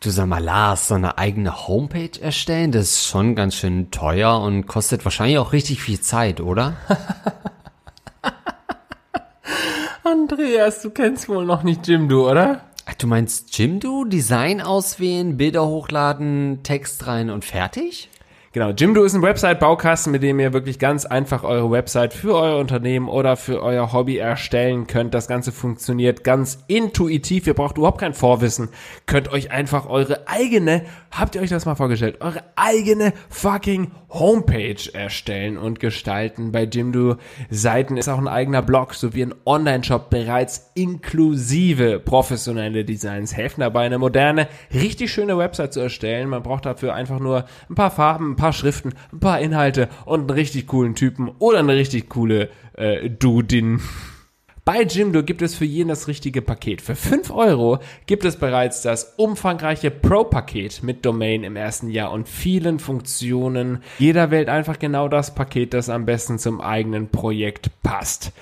Du sag mal, Lars, so eine eigene Homepage erstellen, das ist schon ganz schön teuer und kostet wahrscheinlich auch richtig viel Zeit, oder? Andreas, du kennst wohl noch nicht Jimdo, oder? Ach, du meinst Jimdo? Design auswählen, Bilder hochladen, Text rein und fertig? Genau, Jimdo ist ein Website-Baukasten, mit dem ihr wirklich ganz einfach eure Website für euer Unternehmen oder für euer Hobby erstellen könnt. Das Ganze funktioniert ganz intuitiv. Ihr braucht überhaupt kein Vorwissen. Könnt euch einfach eure eigene, habt ihr euch das mal vorgestellt, eure eigene fucking Homepage erstellen und gestalten. Bei Jimdo Seiten ist auch ein eigener Blog sowie ein Online-Shop bereits inklusive professionelle Designs helfen dabei, eine moderne, richtig schöne Website zu erstellen. Man braucht dafür einfach nur ein paar Farben, paar Schriften, ein paar Inhalte und einen richtig coolen Typen oder eine richtig coole äh, Dudin. Bei Jimdo gibt es für jeden das richtige Paket. Für 5 Euro gibt es bereits das umfangreiche Pro-Paket mit Domain im ersten Jahr und vielen Funktionen. Jeder wählt einfach genau das Paket, das am besten zum eigenen Projekt passt.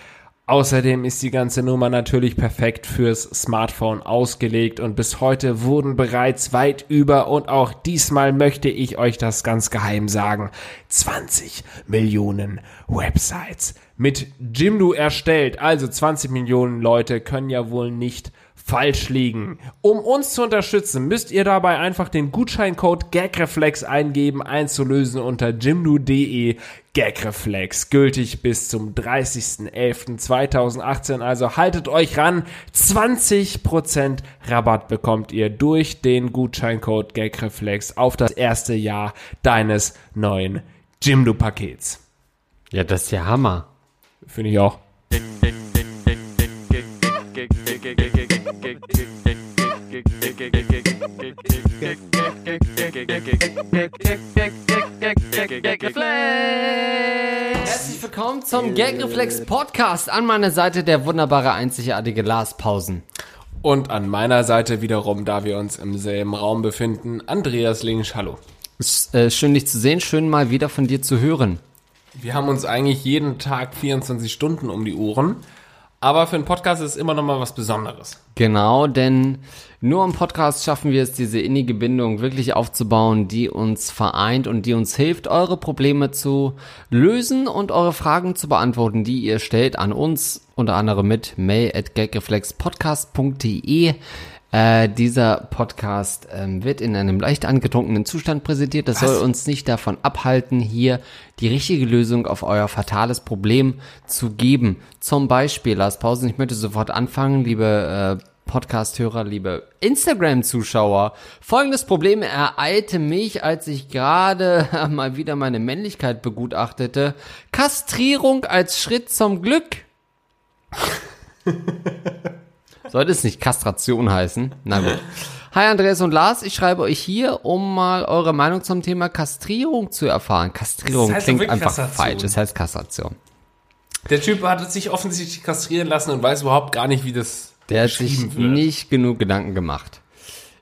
Außerdem ist die ganze Nummer natürlich perfekt fürs Smartphone ausgelegt und bis heute wurden bereits weit über und auch diesmal möchte ich euch das ganz geheim sagen, 20 Millionen Websites mit Jimdo erstellt. Also 20 Millionen Leute können ja wohl nicht falsch liegen. Um uns zu unterstützen, müsst ihr dabei einfach den Gutscheincode GAGREFLEX eingeben, einzulösen unter jimdo.de GAGREFLEX, gültig bis zum 30.11.2018. Also haltet euch ran, 20% Rabatt bekommt ihr durch den Gutscheincode GAGREFLEX auf das erste Jahr deines neuen Jimdo-Pakets. Ja, das ist ja Hammer. Finde ich auch. Herzlich willkommen zum Gagreflex Podcast. An meiner Seite der wunderbare, einzigartige Lars Pausen. Und an meiner Seite wiederum, da wir uns im selben Raum befinden, Andreas Linsch, hallo. Äh, schön dich zu sehen, schön mal wieder von dir zu hören. Wir haben uns eigentlich jeden Tag 24 Stunden um die Ohren. Aber für einen Podcast ist es immer noch mal was Besonderes. Genau, denn nur im Podcast schaffen wir es, diese innige Bindung wirklich aufzubauen, die uns vereint und die uns hilft, eure Probleme zu lösen und eure Fragen zu beantworten, die ihr stellt an uns, unter anderem mit mail at gagreflexpodcast.de. Äh, dieser Podcast ähm, wird in einem leicht angetrunkenen Zustand präsentiert. Das Was? soll uns nicht davon abhalten, hier die richtige Lösung auf euer fatales Problem zu geben. Zum Beispiel, Lars Pausen, ich möchte sofort anfangen, liebe äh, Podcast-Hörer, liebe Instagram-Zuschauer. Folgendes Problem ereilte mich, als ich gerade mal wieder meine Männlichkeit begutachtete. Kastrierung als Schritt zum Glück. Sollte es nicht Kastration heißen? Na gut. Hi Andreas und Lars, ich schreibe euch hier, um mal eure Meinung zum Thema Kastrierung zu erfahren. Kastrierung Das heißt klingt einfach Kastration. falsch, es heißt Kastration. Der Typ hat sich offensichtlich kastrieren lassen und weiß überhaupt gar nicht, wie das Der hat sich wird. nicht genug Gedanken gemacht.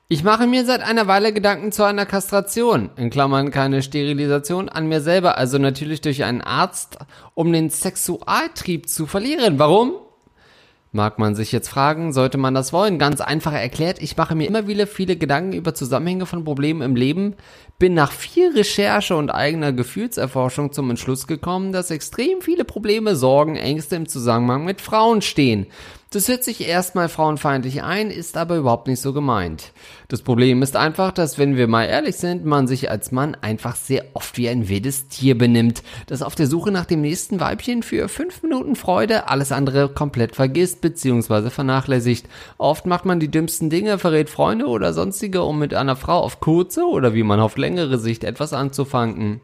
Ich mache mir seit einer Weile Gedanken zu einer Kastration, in Klammern keine Sterilisation, an mir selber, also natürlich durch einen Arzt, um den Sexualtrieb zu verlieren. Warum? Mag man sich jetzt fragen, sollte man das wollen? Ganz einfach erklärt, ich mache mir immer wieder viele Gedanken über Zusammenhänge von Problemen im Leben, bin nach viel Recherche und eigener Gefühlserforschung zum Entschluss gekommen, dass extrem viele Probleme, Sorgen, Ängste im Zusammenhang mit Frauen stehen. Das hört sich erstmal frauenfeindlich ein, ist aber überhaupt nicht so gemeint. Das Problem ist einfach, dass wenn wir mal ehrlich sind, man sich als Mann einfach sehr oft wie ein wildes Tier benimmt, das auf der Suche nach dem nächsten Weibchen für fünf Minuten Freude alles andere komplett vergisst bzw. vernachlässigt. Oft macht man die dümmsten Dinge, verrät Freunde oder sonstige, um mit einer Frau auf kurze oder wie man auf längere Sicht etwas anzufangen.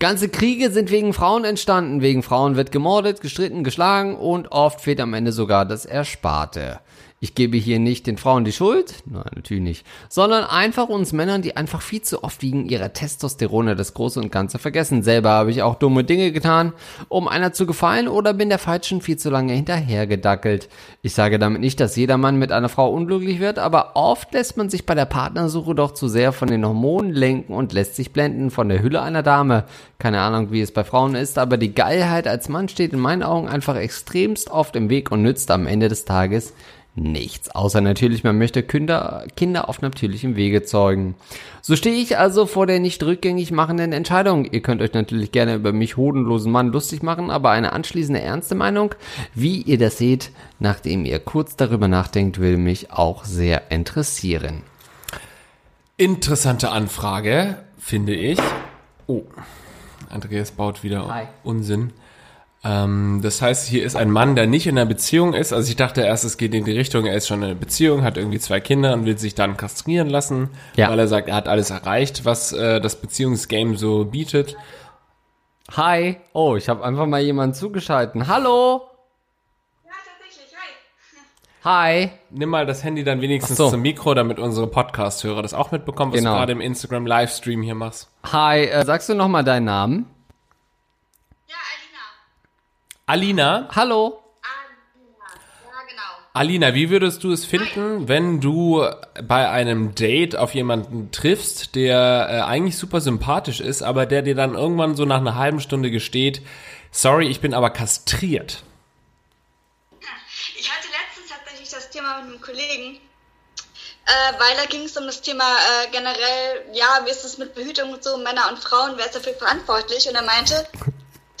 Ganze Kriege sind wegen Frauen entstanden. Wegen Frauen wird gemordet, gestritten, geschlagen und oft fehlt am Ende sogar das Ersparte. Ich gebe hier nicht den Frauen die Schuld, nein, natürlich nicht, sondern einfach uns Männern, die einfach viel zu oft wegen ihrer Testosterone das Große und Ganze vergessen. Selber habe ich auch dumme Dinge getan, um einer zu gefallen oder bin der Falschen viel zu lange hinterhergedackelt. Ich sage damit nicht, dass jeder Mann mit einer Frau unglücklich wird, aber oft lässt man sich bei der Partnersuche doch zu sehr von den Hormonen lenken und lässt sich blenden von der Hülle einer Dame. Keine Ahnung, wie es bei Frauen ist, aber die Geilheit als Mann steht in meinen Augen einfach extremst oft im Weg und nützt am Ende des Tages nichts. Außer natürlich, man möchte Kinder, Kinder auf natürlichem Wege zeugen. So stehe ich also vor der nicht rückgängig machenden Entscheidung. Ihr könnt euch natürlich gerne über mich hodenlosen Mann lustig machen, aber eine anschließende ernste Meinung, wie ihr das seht, nachdem ihr kurz darüber nachdenkt, will mich auch sehr interessieren. Interessante Anfrage, finde ich. Oh, Andreas baut wieder Hi. Unsinn. Ähm, das heißt, hier ist ein Mann, der nicht in einer Beziehung ist. Also ich dachte erst, es geht in die Richtung, er ist schon in einer Beziehung, hat irgendwie zwei Kinder und will sich dann kastrieren lassen, Ja. weil er sagt, er hat alles erreicht, was äh, das Beziehungsgame so bietet. Hi. Oh, ich habe einfach mal jemanden zugeschalten. Hallo. Ja, tatsächlich. Hi. Hi. Nimm mal das Handy dann wenigstens so. zum Mikro, damit unsere Podcast-Hörer das auch mitbekommen, was Genau. du gerade im Instagram-Livestream hier machst. Hi. Äh, sagst du noch mal deinen Namen? Alina. Hallo. Alina. Ja, genau. Alina, wie würdest du es finden, wenn du bei einem Date auf jemanden triffst, der äh, eigentlich super sympathisch ist, aber der dir dann irgendwann so nach einer halben Stunde gesteht, sorry, ich bin aber kastriert. Ich hatte letztens tatsächlich das Thema mit einem Kollegen, äh, weil da ging es um das Thema äh, generell, ja, wie ist es mit Behütung und so, Männer und Frauen, wer ist dafür verantwortlich? Und er meinte,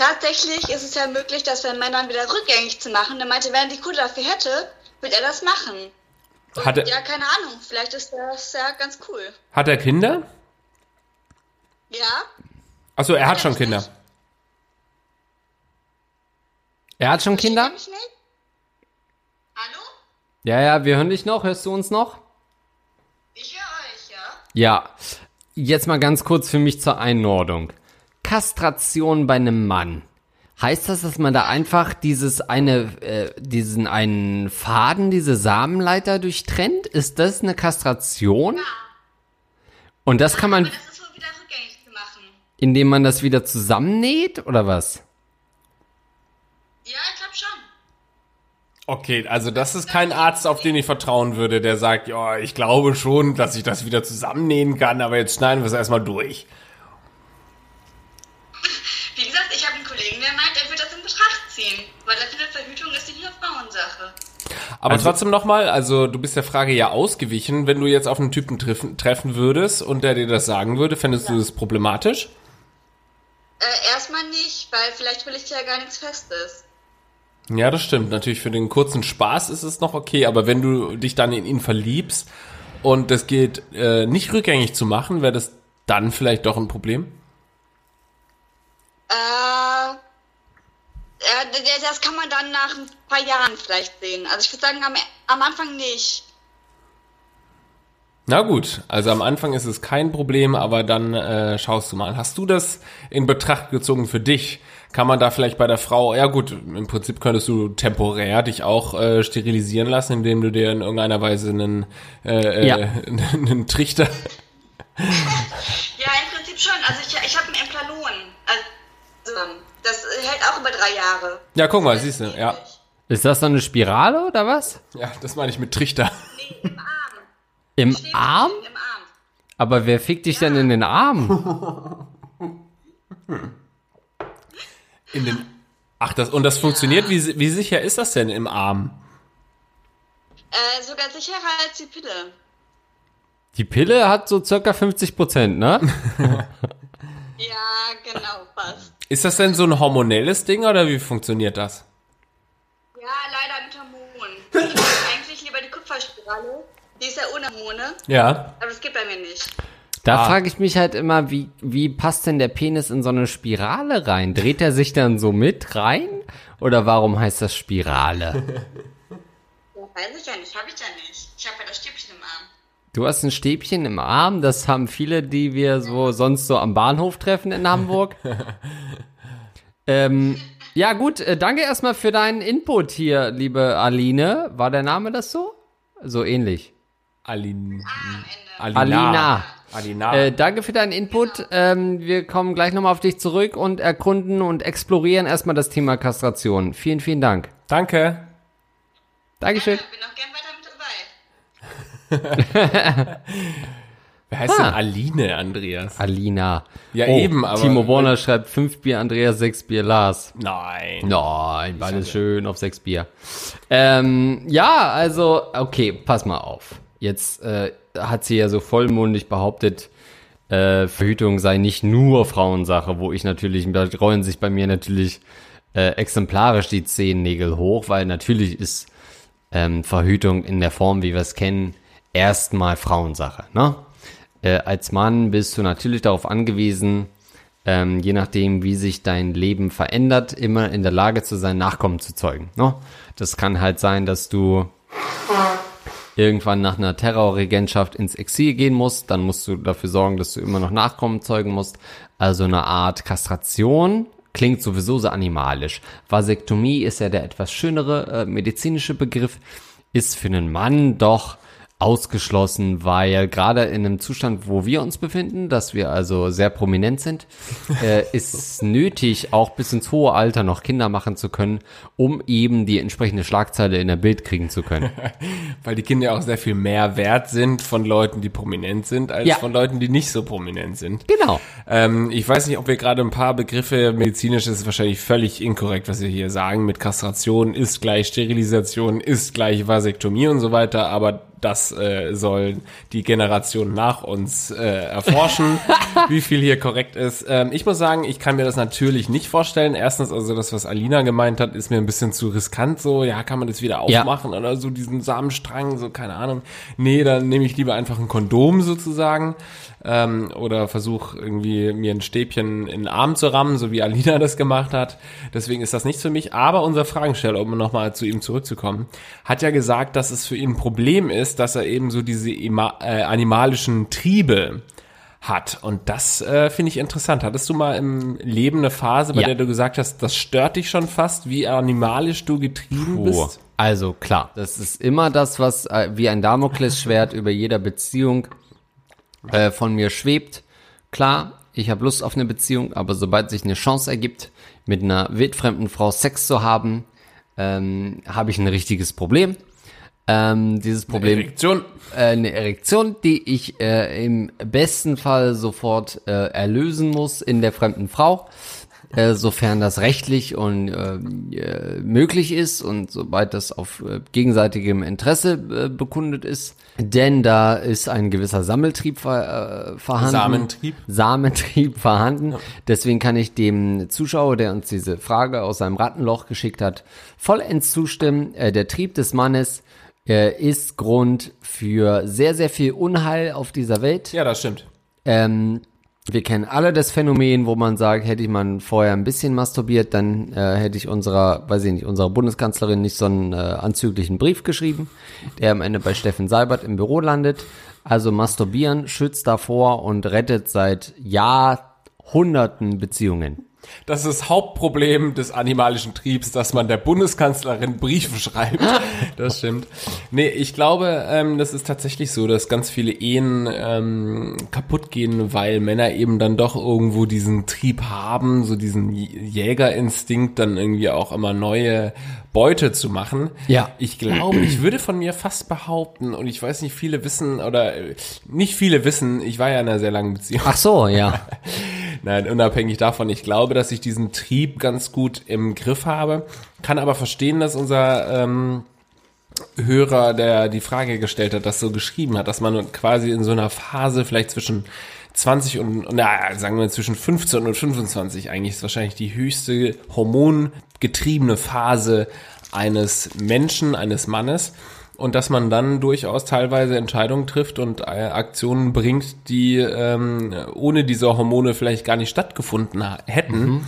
tatsächlich ist es ja möglich, das bei Männern wieder rückgängig zu machen. Er meinte, wenn er die Kohle dafür hätte, würde er das machen. Hat er- ja, keine Ahnung, vielleicht ist das ja ganz cool. Hat er Kinder? Ja? Achso, er hat schon Kinder. Er hat schon Kinder? Versteht ihr mich nicht? Hallo? Ja, ja, wir hören dich noch. Hörst du uns noch? Ich höre euch, ja? Ja. Jetzt mal ganz kurz für mich zur Einordnung. Kastration bei einem Mann. Heißt das, dass man da einfach dieses eine, äh, diesen einen Faden, diese Samenleiter durchtrennt? Ist das eine Kastration? Und das kann man, Aber das ist wohl wieder rückgängig zu machen. indem man das wieder zusammennäht oder was? Ja, ich glaube schon. Okay, also das ist kein Arzt, auf den ich vertrauen würde, der sagt, ja, ich glaube schon, dass ich das wieder zusammennähen kann, aber jetzt schneiden wir es erstmal durch. Wie gesagt, ich habe einen Kollegen, der meint, er wird das in Betracht ziehen. Weil er findet, Verhütung ist nicht nur Frauensache. Aber Also- trotzdem nochmal, also du bist der Frage ja ausgewichen, wenn du jetzt auf einen Typen treffen, treffen würdest und der dir das sagen würde, fändest du das problematisch? Äh, erstmal nicht, weil vielleicht will ich ja gar nichts Festes. Ja, das stimmt. Natürlich für den kurzen Spaß ist es noch okay, aber wenn du dich dann in ihn verliebst und das geht äh, nicht rückgängig zu machen, wäre das dann vielleicht doch ein Problem? Äh, das kann man dann nach ein paar Jahren vielleicht sehen. Also ich würde sagen, am, am Anfang nicht. Na gut, also am Anfang ist es kein Problem, aber dann äh, schaust du mal. Hast du das in Betracht gezogen für dich? Kann man da vielleicht bei der Frau, ja gut, im Prinzip könntest du temporär dich auch äh, sterilisieren lassen, indem du dir in irgendeiner Weise einen, äh, Ja. äh, einen Trichter. Ja, im Prinzip schon. Also ich, ich habe ein Implalon. Also, das hält auch über drei Jahre. Ja, guck mal, siehst du, ja. Ist das so eine Spirale oder was? Ja, das meine ich mit Trichter. Nee, im Arm. Im Arm? Im Arm. Aber wer fickt dich denn in den Arm? In den. Ach, das und das funktioniert. Wie, wie sicher ist das denn im Arm? Äh, sogar sicherer als die Pille. Die Pille hat so circa 50 Prozent, ne? Ja, genau, passt. Ist das denn so ein hormonelles Ding oder wie funktioniert das? Ja, leider mit Hormonen. Ich mag eigentlich lieber die Kupferspirale. Die ist ja ohne Hormone, Ja. aber das geht bei mir nicht. Da Ah. frage ich mich halt immer, wie, wie passt denn der Penis in so eine Spirale rein? Dreht er sich dann so mit rein? Oder warum heißt das Spirale? Ja, weiß ich ja nicht, habe ich ja nicht. Ich habe ja das Stäbchen. Du hast ein Stäbchen im Arm, das haben viele, die wir so sonst so am Bahnhof treffen in Hamburg. ähm, ja gut, äh, danke erstmal für deinen Input hier, liebe Aline. War der Name das so? So ähnlich. Alin, Am Ende. Alina. Alina. Äh, danke für deinen Input. Ähm, wir kommen gleich nochmal auf dich zurück und erkunden und explorieren erstmal das Thema Kastration. Vielen, vielen Dank. Danke. Dankeschön. Ich bin auch gern dabei. Wer heißt Ah. denn Aline, Andreas? Alina. Ja, oh, eben, aber- Timo Borner schreibt fünf Bier, Andreas sechs Bier, Lars. Nein. Nein, beides schön auf sechs Bier. Ähm, ja, also, okay, pass mal auf. Jetzt äh, hat sie ja so vollmundig behauptet, äh, Verhütung sei nicht nur Frauensache, wo ich natürlich, da rollen sich bei mir natürlich äh, exemplarisch die Zehennägel hoch, weil natürlich ist ähm, Verhütung in der Form, wie wir es kennen, erstmal Frauensache. Ne? Äh, als Mann bist du natürlich darauf angewiesen, ähm, je nachdem, wie sich dein Leben verändert, immer in der Lage zu sein, Nachkommen zu zeugen. Ne? Das kann halt sein, dass du irgendwann nach einer Terrorregentschaft ins Exil gehen musst, dann musst du dafür sorgen, dass du immer noch Nachkommen zeugen musst. Also eine Art Kastration klingt sowieso so animalisch. Vasektomie ist ja der etwas schönere äh, medizinische Begriff, ist für einen Mann doch ausgeschlossen, weil gerade in einem Zustand, wo wir uns befinden, dass wir also sehr prominent sind, äh, ist es nötig, auch bis ins hohe Alter noch Kinder machen zu können, um eben die entsprechende Schlagzeile in der Bild kriegen zu können. Weil die Kinder auch sehr viel mehr wert sind von Leuten, die prominent sind, als Ja. von Leuten, die nicht so prominent sind. Genau. Ähm, ich weiß nicht, ob wir gerade ein paar Begriffe, medizinisch ist wahrscheinlich völlig inkorrekt, was wir hier sagen, mit Kastration ist gleich Sterilisation, ist gleich Vasektomie und so weiter, aber das äh, soll die Generation nach uns äh, erforschen, wie viel hier korrekt ist. Ähm, ich muss sagen, ich kann mir das natürlich nicht vorstellen. Erstens, also das, was Alina gemeint hat, ist mir ein bisschen zu riskant so. Ja, kann man das wieder Ja. aufmachen oder so diesen Samenstrang, so keine Ahnung. Nee, dann nehme ich lieber einfach ein Kondom sozusagen ähm, oder versuche irgendwie mir ein Stäbchen in den Arm zu rammen, so wie Alina das gemacht hat. Deswegen ist das nichts für mich. Aber unser Fragensteller, um nochmal zu ihm zurückzukommen, hat ja gesagt, dass es für ihn ein Problem ist, dass er eben so diese ima äh, animalischen Triebe hat. Und das äh, finde ich interessant. Hattest du mal im Leben eine Phase, bei Ja. der du gesagt hast, das stört dich schon fast, wie animalisch du getrieben Puh. bist? Also klar, das ist immer das, was äh, wie ein Damoklesschwert über jeder Beziehung äh, von mir schwebt. Klar, ich habe Lust auf eine Beziehung, aber sobald sich eine Chance ergibt, mit einer wildfremden Frau Sex zu haben, ähm, habe ich ein richtiges Problem. Ähm, dieses Problem Erektion. äh, eine Erektion, die ich äh, im besten Fall sofort äh, erlösen muss in der fremden Frau, äh, sofern das rechtlich und äh, äh, möglich ist und sobald das auf äh, gegenseitigem Interesse äh, bekundet ist. Denn da ist ein gewisser Sammeltrieb ver, äh, vorhanden. Samentrieb. Samentrieb vorhanden. Deswegen kann ich dem Zuschauer, der uns diese Frage aus seinem Rattenloch geschickt hat, vollends zustimmen. Äh, der Trieb des Mannes äh, ist Grund für sehr, sehr viel Unheil auf dieser Welt. Ja, das stimmt. Ähm, wir kennen alle das Phänomen, wo man sagt, hätte ich mal vorher ein bisschen masturbiert, dann äh, hätte ich unserer, weiß ich nicht, unserer Bundeskanzlerin nicht so einen äh, anzüglichen Brief geschrieben, der am Ende bei Steffen Seibert im Büro landet. Also masturbieren schützt davor und rettet seit Jahrhunderten Beziehungen. Das ist das Hauptproblem des animalischen Triebs, dass man der Bundeskanzlerin Briefe schreibt. Das stimmt. Nee, ich glaube, ähm, das ist tatsächlich so, dass ganz viele Ehen ähm, kaputt gehen, weil Männer eben dann doch irgendwo diesen Trieb haben, so diesen Jägerinstinkt, dann irgendwie auch immer neue Beute zu machen. Ja. Ich glaube, ich würde von mir fast behaupten, und ich weiß nicht, viele wissen, oder äh, nicht viele wissen, ich war ja in einer sehr langen Beziehung. Ach so, ja. Nein, unabhängig davon, ich glaube, dass ich diesen Trieb ganz gut im Griff habe, kann aber verstehen, dass unser ähm, Hörer, der die Frage gestellt hat, das so geschrieben hat, dass man quasi in so einer Phase vielleicht zwischen 20 und, na, sagen wir zwischen 15 und 25 eigentlich ist wahrscheinlich die höchste hormongetriebene Phase eines Menschen, eines Mannes. Und dass man dann durchaus teilweise Entscheidungen trifft und äh, Aktionen bringt, die ähm, ohne diese Hormone vielleicht gar nicht stattgefunden hätten.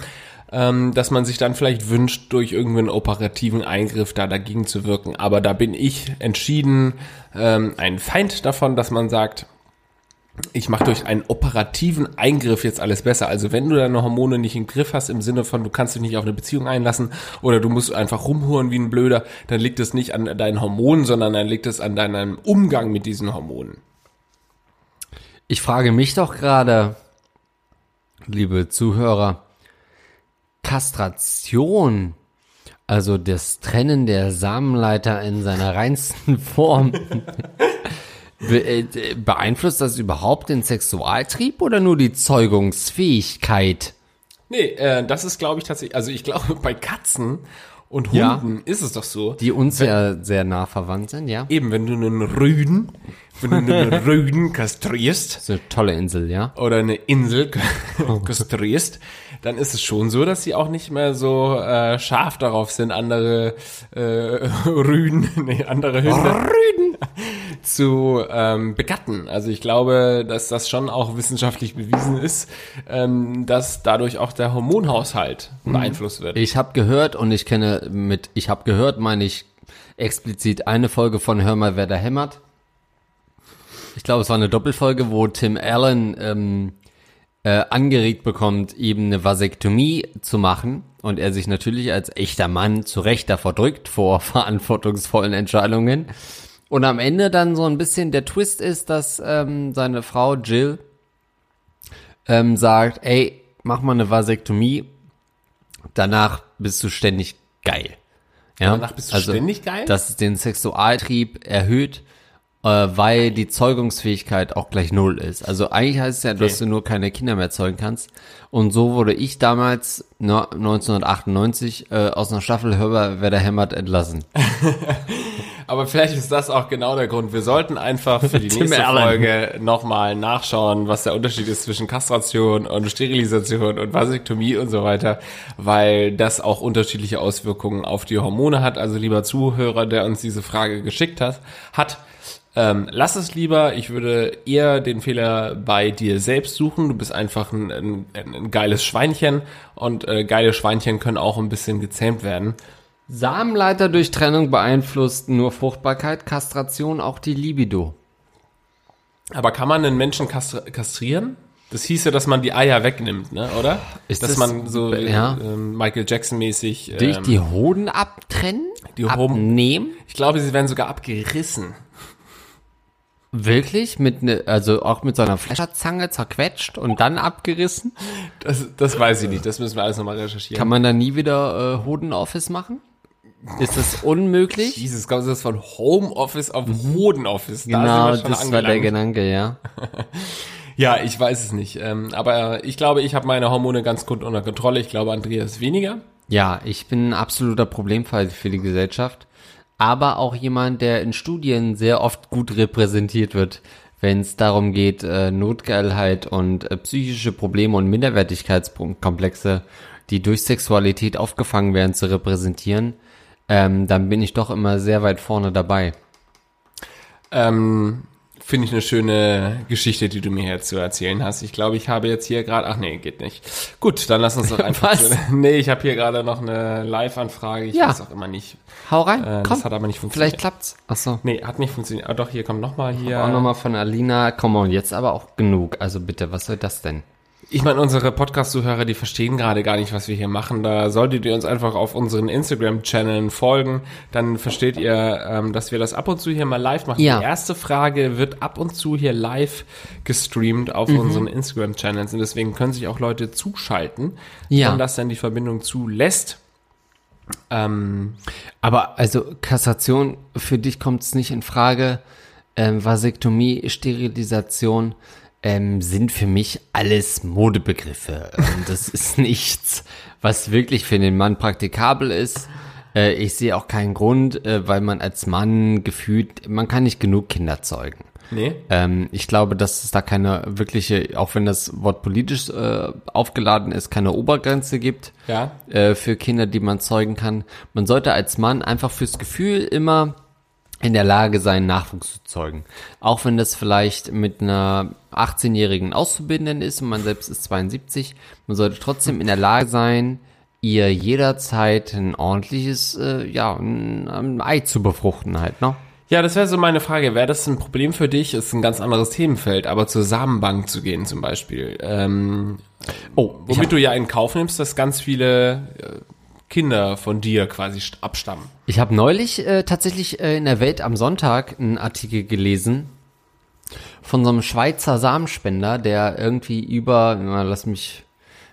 Ähm, dass man sich dann vielleicht wünscht, durch irgendwie einen operativen Eingriff da dagegen zu wirken. Aber da bin ich entschieden ähm, ein Feind davon, dass man sagt, ich mache durch einen operativen Eingriff jetzt alles besser. Also wenn du deine Hormone nicht im Griff hast, im Sinne von, du kannst dich nicht auf eine Beziehung einlassen oder du musst einfach rumhuren wie ein Blöder, dann liegt es nicht an deinen Hormonen, sondern dann liegt es an deinem Umgang mit diesen Hormonen. Ich frage mich doch gerade, liebe Zuhörer, Kastration, also das Trennen der Samenleiter in seiner reinsten Form, Be äh, beeinflusst das überhaupt den Sexualtrieb oder nur die Zeugungsfähigkeit? Nee, äh, das ist, glaube ich, tatsächlich, also ich glaube, bei Katzen und Ja. Hunden ist es doch so. Die uns ja sehr nah verwandt sind, ja? Eben, wenn du einen Rüden, wenn du einen Rüden kastrierst, Das ist eine tolle Insel, ja? oder eine Insel kastrierst, dann ist es schon so, dass sie auch nicht mehr so äh, scharf darauf sind, andere äh, Rüden, nee, andere Hunde zu ähm, begatten. Also ich glaube, dass das schon auch wissenschaftlich bewiesen ist, ähm, dass dadurch auch der Hormonhaushalt beeinflusst wird. Ich habe gehört und ich kenne mit, ich habe gehört, meine ich explizit eine Folge von Hör mal, wer da hämmert. Ich glaube, es war eine Doppelfolge, wo Tim Allen ähm, äh, angeregt bekommt, eben eine Vasektomie zu machen und er sich natürlich als echter Mann zu Recht davor drückt vor verantwortungsvollen Entscheidungen. Und am Ende dann so ein bisschen der Twist ist, dass ähm, seine Frau Jill ähm, sagt, ey, mach mal eine Vasektomie, danach bist du ständig geil. Ja? Danach bist du ständig geil? Dass es den Sexualtrieb erhöht, weil die Zeugungsfähigkeit auch gleich null ist. Also eigentlich heißt es ja, dass Okay. du nur keine Kinder mehr zeugen kannst. Und so wurde ich damals, ne, 1998, äh, aus einer Staffel Hörbar, wer da hämmert, entlassen. Aber vielleicht ist das auch genau der Grund. Wir sollten einfach für die nächste Allen. Folge nochmal nachschauen, was der Unterschied ist zwischen Kastration und Sterilisation und Vasektomie und so weiter, weil das auch unterschiedliche Auswirkungen auf die Hormone hat. Also lieber Zuhörer, der uns diese Frage geschickt hat, hat ähm, lass es lieber. Ich würde eher den Fehler bei dir selbst suchen. Du bist einfach ein, ein, ein geiles Schweinchen und äh, geile Schweinchen können auch ein bisschen gezähmt werden. Samenleiter durch Trennung beeinflusst nur Fruchtbarkeit, Kastration auch die Libido. Aber kann man einen Menschen kastr kastrieren? Das hieß ja, dass man die Eier wegnimmt, ne? oder? Ist dass das- man so ja. ähm, Michael Jackson mäßig. Durch Ähm, die Hoden abtrennen? Die Hoden- abnehmen? ich glaube, sie werden sogar abgerissen. Wirklich? Mit ne, also auch mit so einer Flescherzange zerquetscht und dann abgerissen? Das, das weiß ich nicht. Das müssen wir alles nochmal recherchieren. Kann man da nie wieder äh, Hodenoffice machen? Ist das unmöglich? Jesus, kommt das von Homeoffice auf Hodenoffice? Da genau, das schon war der angelangt. Gedanke, ja. Ja, ich weiß es nicht. Ähm, aber ich glaube, ich habe meine Hormone ganz gut unter Kontrolle. Ich glaube, Andreas weniger. Ja, ich bin ein absoluter Problemfall für die Gesellschaft, aber auch jemand, der in Studien sehr oft gut repräsentiert wird, wenn es darum geht, äh, Notgeilheit und äh, psychische Probleme und Minderwertigkeitskomplexe, die durch Sexualität aufgefangen werden, zu repräsentieren, ähm, dann bin ich doch immer sehr weit vorne dabei. Ähm, Finde ich eine schöne Geschichte, die du mir jetzt zu erzählen hast. Ich glaube, ich habe jetzt hier gerade. Ach nee, geht nicht. Gut, dann lass uns doch einfach. Was? Nee, ich habe hier gerade noch eine Live-Anfrage. Ich Ja. weiß auch immer nicht. Hau rein, Äh, komm. das hat aber nicht funktioniert. Vielleicht klappt's. Achso. Nee, hat nicht funktioniert. Ah, doch, hier kommt nochmal hier. Auch nochmal von Alina. Komm on, jetzt aber auch genug. Also bitte, was soll das denn? Ich meine, unsere Podcast-Zuhörer, die verstehen gerade gar nicht, was wir hier machen. Da solltet ihr uns einfach auf unseren Instagram-Channeln folgen. Dann versteht ihr, ähm, dass wir das ab und zu hier mal live machen. Ja. Die erste Frage wird ab und zu hier live gestreamt auf Mhm. unseren Instagram-Channels. Und deswegen können sich auch Leute zuschalten, Ja. wenn das dann die Verbindung zulässt. Ähm, Aber also Kassation, für dich kommt es nicht in Frage. Ähm, Vasektomie, Sterilisation ähm, sind für mich alles Modebegriffe. Ähm, das ist nichts, was wirklich für den Mann praktikabel ist. Äh, ich sehe auch keinen Grund, äh, weil man als Mann gefühlt, man kann nicht genug Kinder zeugen. nee. Ähm, ich glaube, dass es da keine wirkliche, auch wenn das Wort politisch äh, aufgeladen ist, keine Obergrenze gibt Ja. äh, für Kinder, die man zeugen kann. Man sollte als Mann einfach fürs Gefühl immer in der Lage sein, Nachwuchs zu zeugen. Auch wenn das vielleicht mit einer 18-jährigen Auszubildenden ist und man selbst ist 72, man sollte trotzdem in der Lage sein, ihr jederzeit ein ordentliches, äh, ja, ein, ein Ei zu befruchten halt, ne? Ja, das wäre so meine Frage. Wäre das ein Problem für dich? Ist ein ganz anderes Themenfeld, aber zur Samenbank zu gehen zum Beispiel. Ähm, Oh, womit du ja in Kauf nimmst, dass ganz viele äh, Kinder von dir quasi st- abstammen. Ich habe neulich äh, tatsächlich äh, in der Welt am Sonntag einen Artikel gelesen von so einem Schweizer Samenspender, der irgendwie über, na, lass mich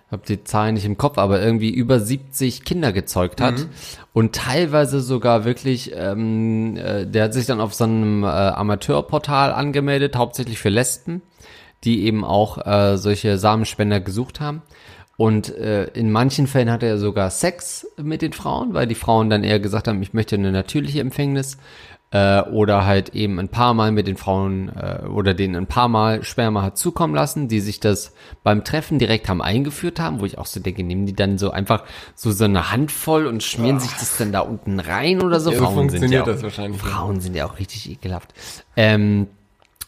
habe die Zahlen nicht im Kopf, aber irgendwie über 70 Kinder gezeugt hat und teilweise sogar wirklich, ähm, äh, der hat sich dann auf so einem äh, Amateurportal angemeldet, hauptsächlich für Lesben, die eben auch äh, solche Samenspender gesucht haben. Und äh, in manchen Fällen hatte er sogar Sex mit den Frauen, weil die Frauen dann eher gesagt haben, ich möchte eine natürliche Empfängnis. Äh, oder halt eben ein paar Mal mit den Frauen äh, oder denen ein paar Mal Sperma hat zukommen lassen, die sich das beim Treffen direkt haben eingeführt haben, wo ich auch so denke, nehmen die dann so einfach so so eine Handvoll und schmieren sich das dann da unten rein oder so. Ja, so Frauen sind funktioniert ja auch, das wahrscheinlich. Frauen sind ja auch richtig ekelhaft. Ähm,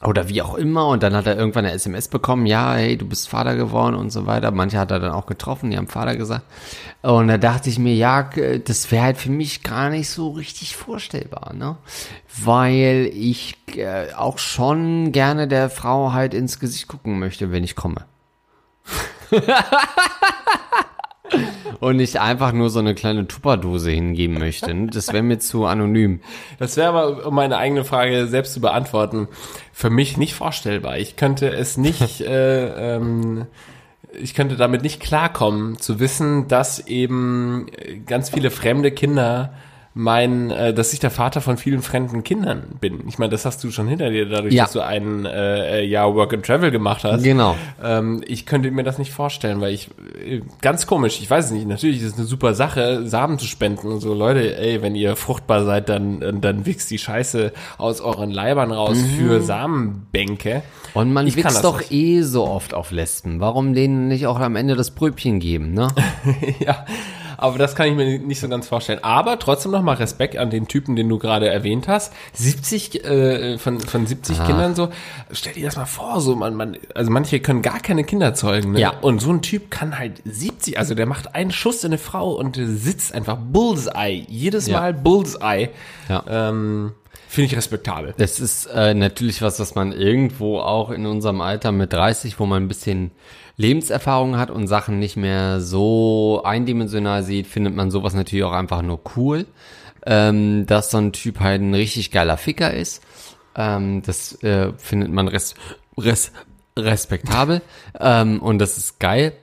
oder wie auch immer. Und dann hat er irgendwann eine SMS bekommen, ja, hey, du bist Vater geworden und so weiter. Manche hat er dann auch getroffen, die haben Vater gesagt. Und da dachte ich mir, ja, das wäre halt für mich gar nicht so richtig vorstellbar, ne? Weil ich äh, auch schon gerne der Frau halt ins Gesicht gucken möchte, wenn ich komme. Und nicht einfach nur so eine kleine Tupperdose hingeben möchte. Das wäre mir zu anonym. Das wäre aber, um meine eigene Frage selbst zu beantworten, für mich nicht vorstellbar. Ich könnte es nicht, äh, ähm, ich könnte damit nicht klarkommen, zu wissen, dass eben äh, ganz viele fremde Kinder meinen, äh, dass ich der Vater von vielen fremden Kindern bin. Ich meine, das hast du schon hinter dir, dadurch, Ja. dass du ein äh, Jahr Work and Travel gemacht hast. Genau. Ähm, ich könnte mir das nicht vorstellen, weil ich äh, ganz komisch, ich weiß es nicht, natürlich ist es eine super Sache, Samen zu spenden und so, Leute, ey, wenn ihr fruchtbar seid, dann, äh, dann wichst die Scheiße aus euren Leibern raus für Samenbänke. Und man Ich wächst doch nicht. eh so oft auf Lesben. Warum denen nicht auch am Ende das Brötchen geben, ne? ja, aber das kann ich mir nicht so ganz vorstellen. Aber trotzdem nochmal Respekt an den Typen, den du gerade erwähnt hast. 70 äh, von, von 70 Ah. Kindern so. Stell dir das mal vor, so man, man, also manche können gar keine Kinder zeugen. Ne? Ja. Und so ein Typ kann halt 70, also der macht einen Schuss in eine Frau und sitzt einfach Bullseye. Jedes Ja. Mal Bullseye. Ja. Ähm, Finde ich respektabel. Das ist äh, natürlich was, was man irgendwo auch in unserem Alter mit 30, wo man ein bisschen Lebenserfahrung hat und Sachen nicht mehr so eindimensional sieht, findet man sowas natürlich auch einfach nur cool. Ähm, dass so ein Typ halt ein richtig geiler Ficker ist. Ähm, das äh, findet man res res respektabel. ähm, und das ist geil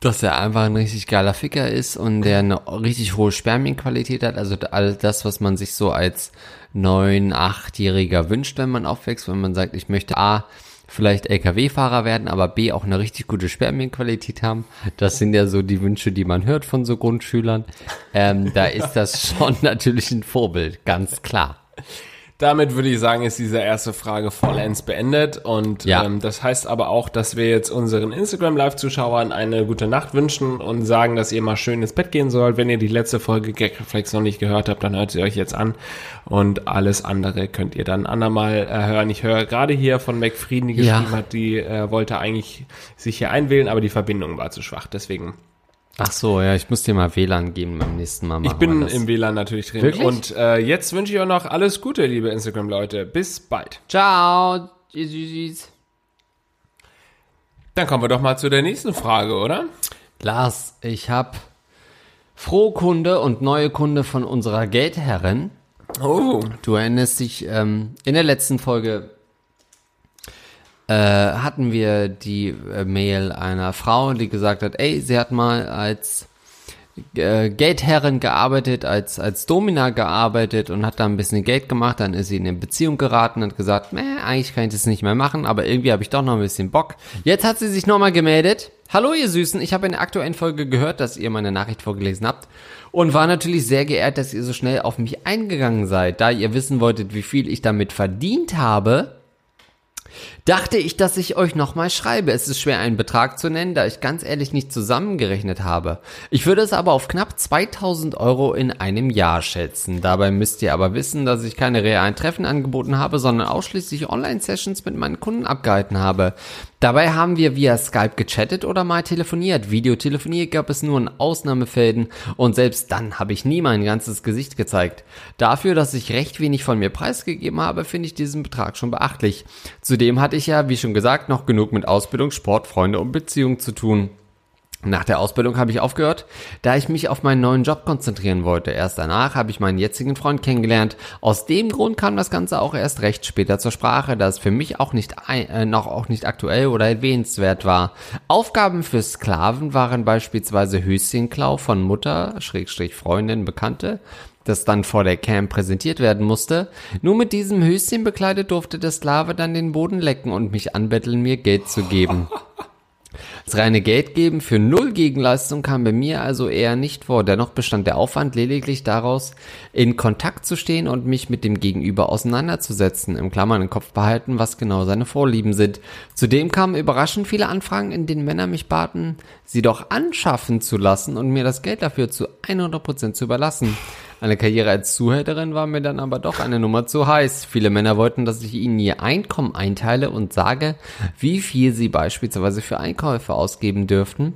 dass er einfach ein richtig geiler Ficker ist und der eine richtig hohe Spermienqualität hat. Also all das, was man sich so als neun, achtjähriger wünscht, wenn man aufwächst, wenn man sagt, ich möchte A, vielleicht LKW-Fahrer werden, aber B, auch eine richtig gute Spermienqualität haben. Das sind ja so die Wünsche, die man hört von so Grundschülern. Ähm, da ist das schon natürlich ein Vorbild, ganz klar. Damit würde ich sagen, ist diese erste Frage vollends beendet. Und Ja. ähm, das heißt aber auch, dass wir jetzt unseren Instagram-Live-Zuschauern eine gute Nacht wünschen und sagen, dass ihr mal schön ins Bett gehen sollt. Wenn ihr die letzte Folge Gagreflex noch nicht gehört habt, dann hört sie euch jetzt an. Und alles andere könnt ihr dann andermal äh, hören. Ich höre gerade hier von McFrieden, die Ja. geschrieben hat, die äh, wollte eigentlich sich hier einwählen, aber die Verbindung war zu schwach. Deswegen Ach so, ja, ich muss dir mal WLAN geben beim nächsten Mal. Ich bin im WLAN natürlich drin. Wirklich? Und äh, jetzt wünsche ich euch noch alles Gute, liebe Instagram-Leute. Bis bald. Ciao, tschüss, tschüss. Dann kommen wir doch mal zu der nächsten Frage, oder? Lars, ich habe frohe Kunde und neue Kunde von unserer Geldherrin. Oh. Du erinnerst dich, ähm, in der letzten Folge äh, hatten wir die äh, Mail einer Frau, die gesagt hat, ey, sie hat mal als äh, Geldherrin gearbeitet, als, als Domina gearbeitet und hat da ein bisschen Geld gemacht, dann ist sie in eine Beziehung geraten und hat gesagt, meh, eigentlich kann ich das nicht mehr machen, aber irgendwie habe ich doch noch ein bisschen Bock. Jetzt hat sie sich nochmal gemeldet. Hallo ihr Süßen, ich habe in der aktuellen Folge gehört, dass ihr meine Nachricht vorgelesen habt und war natürlich sehr geehrt, dass ihr so schnell auf mich eingegangen seid. Da ihr wissen wolltet, wie viel ich damit verdient habe, dachte ich, dass ich euch nochmal schreibe. Es ist schwer, einen Betrag zu nennen, da ich ganz ehrlich nicht zusammengerechnet habe. Ich würde es aber auf knapp 2000 Euro in einem Jahr schätzen. Dabei müsst ihr aber wissen, dass ich keine realen Treffen angeboten habe, sondern ausschließlich Online-Sessions mit meinen Kunden abgehalten habe. Dabei haben wir via Skype gechattet oder mal telefoniert. Videotelefonie gab es nur in Ausnahmefällen und selbst dann habe ich nie mein ganzes Gesicht gezeigt. Dafür, dass ich recht wenig von mir preisgegeben habe, finde ich diesen Betrag schon beachtlich. Zudem hatte ich ja, wie schon gesagt, noch genug mit Ausbildung, Sport, Freunde und Beziehung zu tun. Nach der Ausbildung habe ich aufgehört, da ich mich auf meinen neuen Job konzentrieren wollte. Erst danach habe ich meinen jetzigen Freund kennengelernt. Aus dem Grund kam das Ganze auch erst recht später zur Sprache, da es für mich auch nicht äh, noch auch nicht aktuell oder erwähnenswert war. Aufgaben für Sklaven waren beispielsweise Höschenklau von Mutter, Schrägstrich Freundin, Bekannte, das dann vor der Cam präsentiert werden musste. Nur mit diesem Höschen bekleidet durfte der Sklave dann den Boden lecken und mich anbetteln, mir Geld zu geben. Das reine Geld geben für null Gegenleistung kam bei mir also eher nicht vor. Dennoch bestand der Aufwand lediglich daraus, in Kontakt zu stehen und mich mit dem Gegenüber auseinanderzusetzen. Im Klammern im Kopf behalten, was genau seine Vorlieben sind. Zudem kamen überraschend viele Anfragen, in denen Männer mich baten, sie doch anschaffen zu lassen und mir das Geld dafür zu 100% zu überlassen. Eine Karriere als Zuhälterin war mir dann aber doch eine Nummer zu heiß. Viele Männer wollten, dass ich ihnen ihr Einkommen einteile und sage, wie viel sie beispielsweise für Einkäufe ausgeben dürften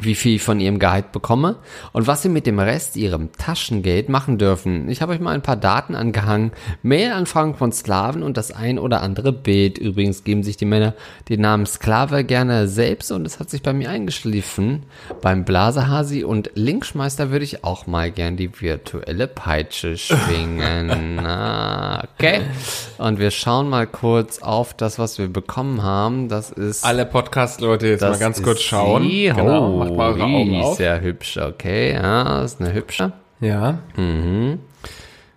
wie viel ich von ihrem Gehalt bekomme und was sie mit dem Rest ihrem Taschengeld machen dürfen. Ich habe euch mal ein paar Daten angehangen, Mailanfragen von Sklaven und das ein oder andere Bild. Übrigens geben sich die Männer den Namen Sklave gerne selbst und es hat sich bei mir eingeschliffen. Beim Blasehasi und Linkschmeister würde ich auch mal gern die virtuelle Peitsche schwingen. ah, okay. Und wir schauen mal kurz auf das, was wir bekommen haben. Das ist Alle Podcast-Leute jetzt mal ganz kurz schauen. Sie. Genau, Oh, macht mal eure Augen auf. sehr hübsch, okay. Ja, ist eine hübsche. Ja.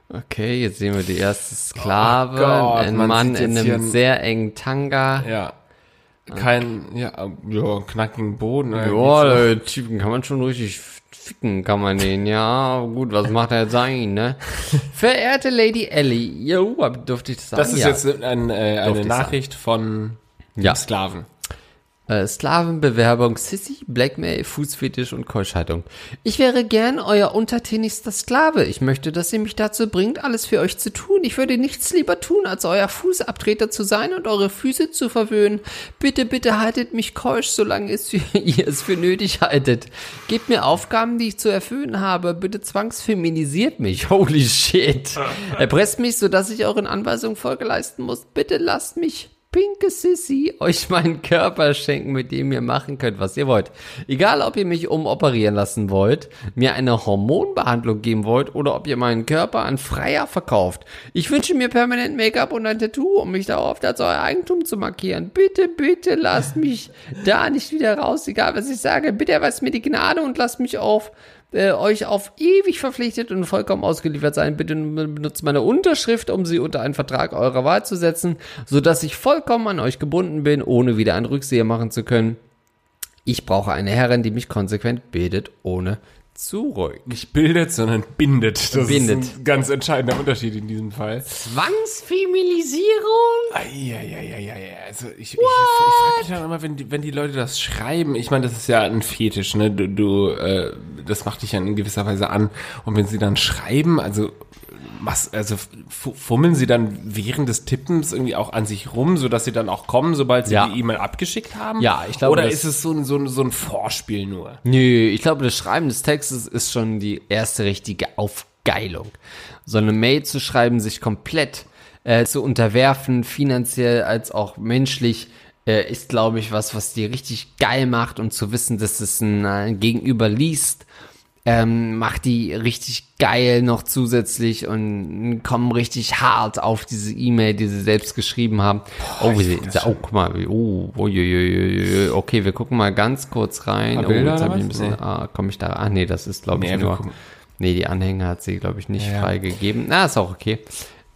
Okay, jetzt sehen wir die erste Sklave. Oh Gott, ein man Mann in einem ein- sehr engen Tanga. Ja. Kein, ja, ja, knackigen Boden. Ja, der Typen kann man schon richtig ficken, kann man den. Ja, gut, was macht er jetzt eigentlich, ne? Verehrte Lady Ellie, jo, durfte ich das sagen? Das ist ja. jetzt ein, äh, eine Nachricht von Ja. Sklaven. Äh, Sklavenbewerbung, Sissy, Blackmail, Fußfetisch und Keuschhaltung. Ich wäre gern euer untertänigster Sklave. Ich möchte, dass ihr mich dazu bringt, alles für euch zu tun. Ich würde nichts lieber tun, als euer Fußabtreter zu sein und eure Füße zu verwöhnen. Bitte, bitte haltet mich keusch, solange es für, ihr es für nötig haltet. Gebt mir Aufgaben, die ich zu erfüllen habe. Bitte zwangsfeminisiert mich. Holy shit. Erpresst mich, sodass ich euren Anweisungen Folge leisten muss. Bitte lasst mich pinke Sissy euch meinen Körper schenken, mit dem ihr machen könnt, was ihr wollt. Egal, ob ihr mich umoperieren lassen wollt, mir eine Hormonbehandlung geben wollt oder ob ihr meinen Körper an Freier verkauft. Ich wünsche mir permanent Make-up und ein Tattoo, um mich darauf als euer Eigentum zu markieren. Bitte, bitte lasst mich da nicht wieder raus, egal was ich sage. Bitte erweist mir die Gnade und lasst mich auf äh, euch auf ewig verpflichtet und vollkommen ausgeliefert sein. Bitte benutzt meine Unterschrift, um sie unter einen Vertrag eurer Wahl zu setzen, sodass ich vollkommen an euch gebunden bin, ohne wieder einen Rückseher machen zu können. Ich brauche eine Herrin, die mich konsequent bildet, ohne zurück. Nicht bildet, sondern bindet. Das Bindet. ist ein ganz entscheidender Unterschied in diesem Fall. Zwangsfeminisierung? Eieieiei, also ich, ich, ich frage mich dann immer, wenn die, wenn die Leute das schreiben, ich meine, das ist ja ein Fetisch, ne? Du, du äh, das macht dich ja in gewisser Weise an. Und wenn sie dann schreiben, also also fu- fummeln sie dann während des Tippens irgendwie auch an sich rum, sodass sie dann auch kommen, sobald sie Ja. die E-Mail abgeschickt haben? Ja, ich glaube, Oder ist es so ein, so ein, so ein Vorspiel nur? Nö, ich glaube, das Schreiben des Textes ist schon die erste richtige Aufgeilung. So eine Mail zu schreiben, sich komplett äh, zu unterwerfen, finanziell als auch menschlich, äh, ist, glaube ich, was, was dir richtig geil macht und zu wissen, dass es ein äh, Gegenüber liest, ähm, macht die richtig geil noch zusätzlich und kommen richtig hart auf diese E-Mail, die sie selbst geschrieben haben. oh, wie sie, oh, guck mal, wie- oh, uiuiuiui. okay, wir gucken mal ganz kurz rein. Oh, Bilder jetzt oder habe ich ein bisschen, Nee. ah, komme ich da, ah, nee, das ist, glaube ich, Nee, wir nur, nee, die Anhänge hat sie, glaube ich, nicht Ja, freigegeben. Na, ist auch okay.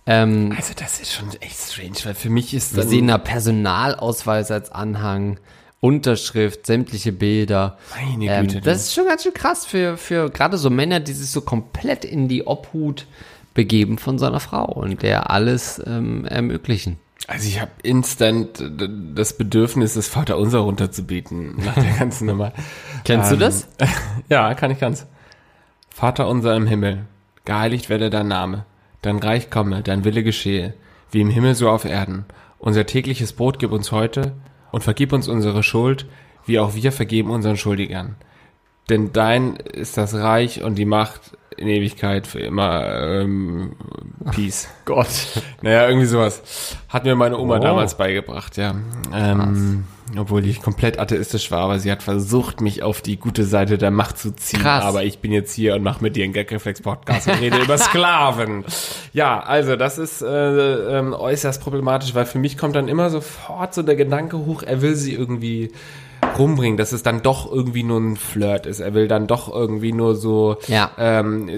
Ähm, Also das ist schon echt strange, weil für mich ist wir sehen da Personalausweis als Anhang, Unterschrift, sämtliche Bilder. Meine Ähm, Güte, das ist schon ganz schön krass für, für gerade so Männer, die sich so komplett in die Obhut begeben von seiner Frau und der alles ähm, ermöglichen. Also ich habe instant das Bedürfnis, das Vaterunser runterzubeten nach der ganzen Nummer. Kennst du das? Ja, kann ich ganz. Vater unser im Himmel, geheiligt werde dein Name, dein Reich komme, dein Wille geschehe, wie im Himmel so auf Erden. Unser tägliches Brot gib uns heute und vergib uns unsere Schuld, wie auch wir vergeben unseren Schuldigern. Denn dein ist das Reich und die Macht in Ewigkeit für immer. Ähm, Peace. Gott. Naja, irgendwie sowas. Hat mir meine Oma Oh. damals beigebracht, ja. Ähm, Obwohl ich komplett atheistisch war, aber sie hat versucht, mich auf die gute Seite der Macht zu ziehen. Krass. Aber ich bin jetzt hier und mache mit dir einen Gagreflex-Podcast und rede über Sklaven. Ja, also das ist äh, ähm, äußerst problematisch, weil für mich kommt dann immer sofort so der Gedanke hoch, er will sie irgendwie rumbringen, dass es dann doch irgendwie nur ein Flirt ist. Er will dann doch irgendwie nur so Ja. ähm,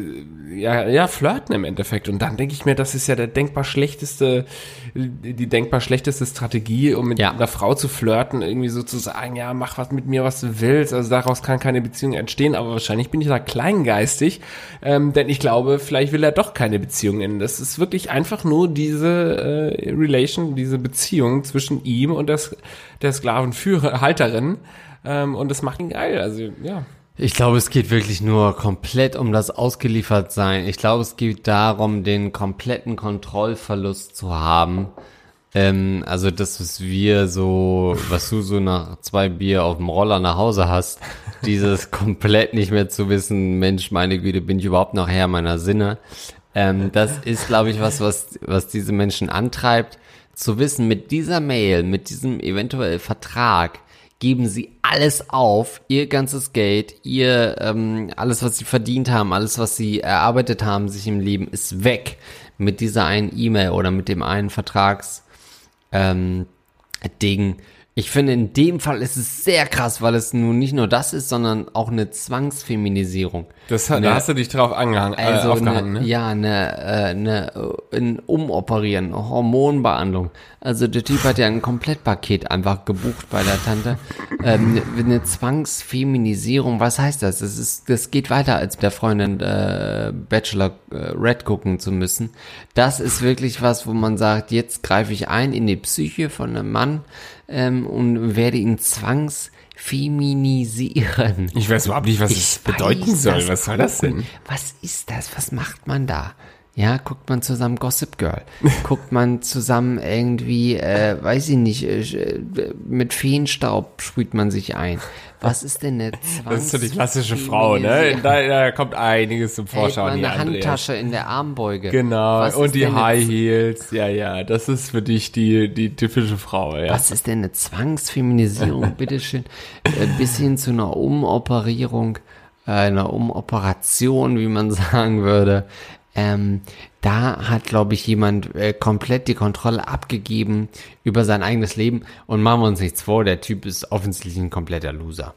ja, ja, flirten im Endeffekt. Und dann denke ich mir, das ist ja der denkbar schlechteste, die denkbar schlechteste Strategie, um mit Ja. einer Frau zu flirten, irgendwie so zu sagen, ja, mach was mit mir, was du willst. Also daraus kann keine Beziehung entstehen, aber wahrscheinlich bin ich da kleingeistig, ähm, denn ich glaube, vielleicht will er doch keine Beziehung enden. Das ist wirklich einfach nur diese äh, Relation, diese Beziehung zwischen ihm und der, S- der Sklavenführer, Halterin. Ähm, und das macht ihn geil. Also, ja. Ich glaube, es geht wirklich nur komplett um das Ausgeliefertsein. Ich glaube, es geht darum, den kompletten Kontrollverlust zu haben. Ähm, also das, was wir so, was du so nach zwei Bier auf dem Roller nach Hause hast, dieses komplett nicht mehr zu wissen, Mensch, meine Güte, bin ich überhaupt noch Herr meiner Sinne. Ähm, das ist, glaube ich, was, was, was diese Menschen antreibt, zu wissen, mit dieser Mail, mit diesem eventuell Vertrag, geben sie alles auf, ihr ganzes Geld, ihr ähm, alles, was sie verdient haben, alles, was sie erarbeitet haben, sich im Leben, ist weg mit dieser einen E-Mail oder mit dem einen Vertrags ähm, Ding. Ich finde, in dem Fall ist es sehr krass, weil es nun nicht nur das ist, sondern auch eine Zwangsfeminisierung. Das, hat- Ne. da hast du dich drauf angehangen, Also äh, aufgehangen, eine, ne? ja, eine, äh, eine, äh, ein Umoperieren, eine Hormonbehandlung. Also der Typ hat ja ein Komplettpaket einfach gebucht bei der Tante. Ähm, eine Zwangsfeminisierung, was heißt das? Das ist, das geht weiter als der Freundin äh, Bachelor äh, Red gucken zu müssen. Das ist wirklich was, wo man sagt, jetzt greife ich ein in die Psyche von einem Mann ähm, und werde ihn zwangsfeminisieren. Ich weiß überhaupt nicht, was Ich es bedeuten soll. Was soll das denn? Was ist das? Was macht man da? Ja, guckt man zusammen Gossip Girl. guckt man zusammen irgendwie, äh, weiß ich nicht, äh, mit Feenstaub sprüht man sich ein. Was ist denn eine Das ist so die klassische Frau, ne? Da, da kommt einiges zum Vorschein hier, eine. Handtasche in der Armbeuge. Genau, Was und die High Heels. Ja, ja, das ist für dich die, die typische Frau, ja. Was ist denn eine Zwangsfeminisierung, bitteschön? Äh, bis hin zu einer Umoperierung, äh, einer Umoperation, wie man sagen würde. Ähm, da hat, glaube ich, jemand äh, komplett die Kontrolle abgegeben über sein eigenes Leben. Und machen wir uns nichts vor, der Typ ist offensichtlich ein kompletter Loser.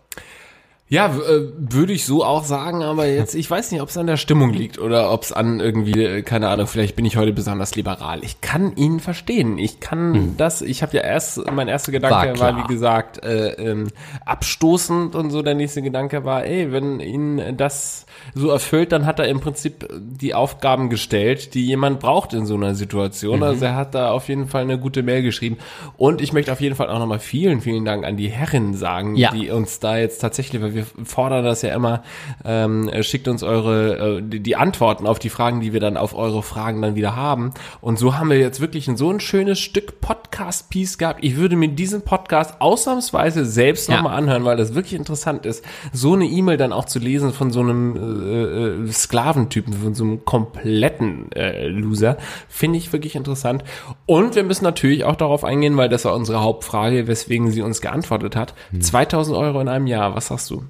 Ja, äh, würde ich so auch sagen, aber jetzt, ich weiß nicht, ob es an der Stimmung liegt oder ob es an irgendwie, äh, keine Ahnung, vielleicht bin ich heute besonders liberal. Ich kann ihn verstehen. Ich kann das, ich habe ja erst, mein erster Gedanke War war, wie gesagt, äh, ähm, abstoßend und so. Der nächste Gedanke war, ey, wenn ihn das so erfüllt, dann hat er im Prinzip die Aufgaben gestellt, die jemand braucht in so einer Situation. Also er hat da auf jeden Fall eine gute Mail geschrieben. Und ich möchte auf jeden Fall auch nochmal vielen, vielen Dank an die Herren sagen, Ja. die uns da jetzt tatsächlich, wir fordern das ja immer, ähm, äh, schickt uns eure, äh, die, Antworten auf die Fragen, die wir dann auf eure Fragen dann wieder haben. Und so haben wir jetzt wirklich ein, so ein schönes Stück Podcast-Piece gehabt. Ich würde mir diesen Podcast ausnahmsweise selbst Ja. nochmal anhören, weil das wirklich interessant ist, so eine E-Mail dann auch zu lesen von so einem äh, äh, Sklaventypen, von so einem kompletten äh, Loser, finde ich wirklich interessant. Und wir müssen natürlich auch darauf eingehen, weil das war unsere Hauptfrage, weswegen sie uns geantwortet hat. 2000 Euro in einem Jahr, was sagst du?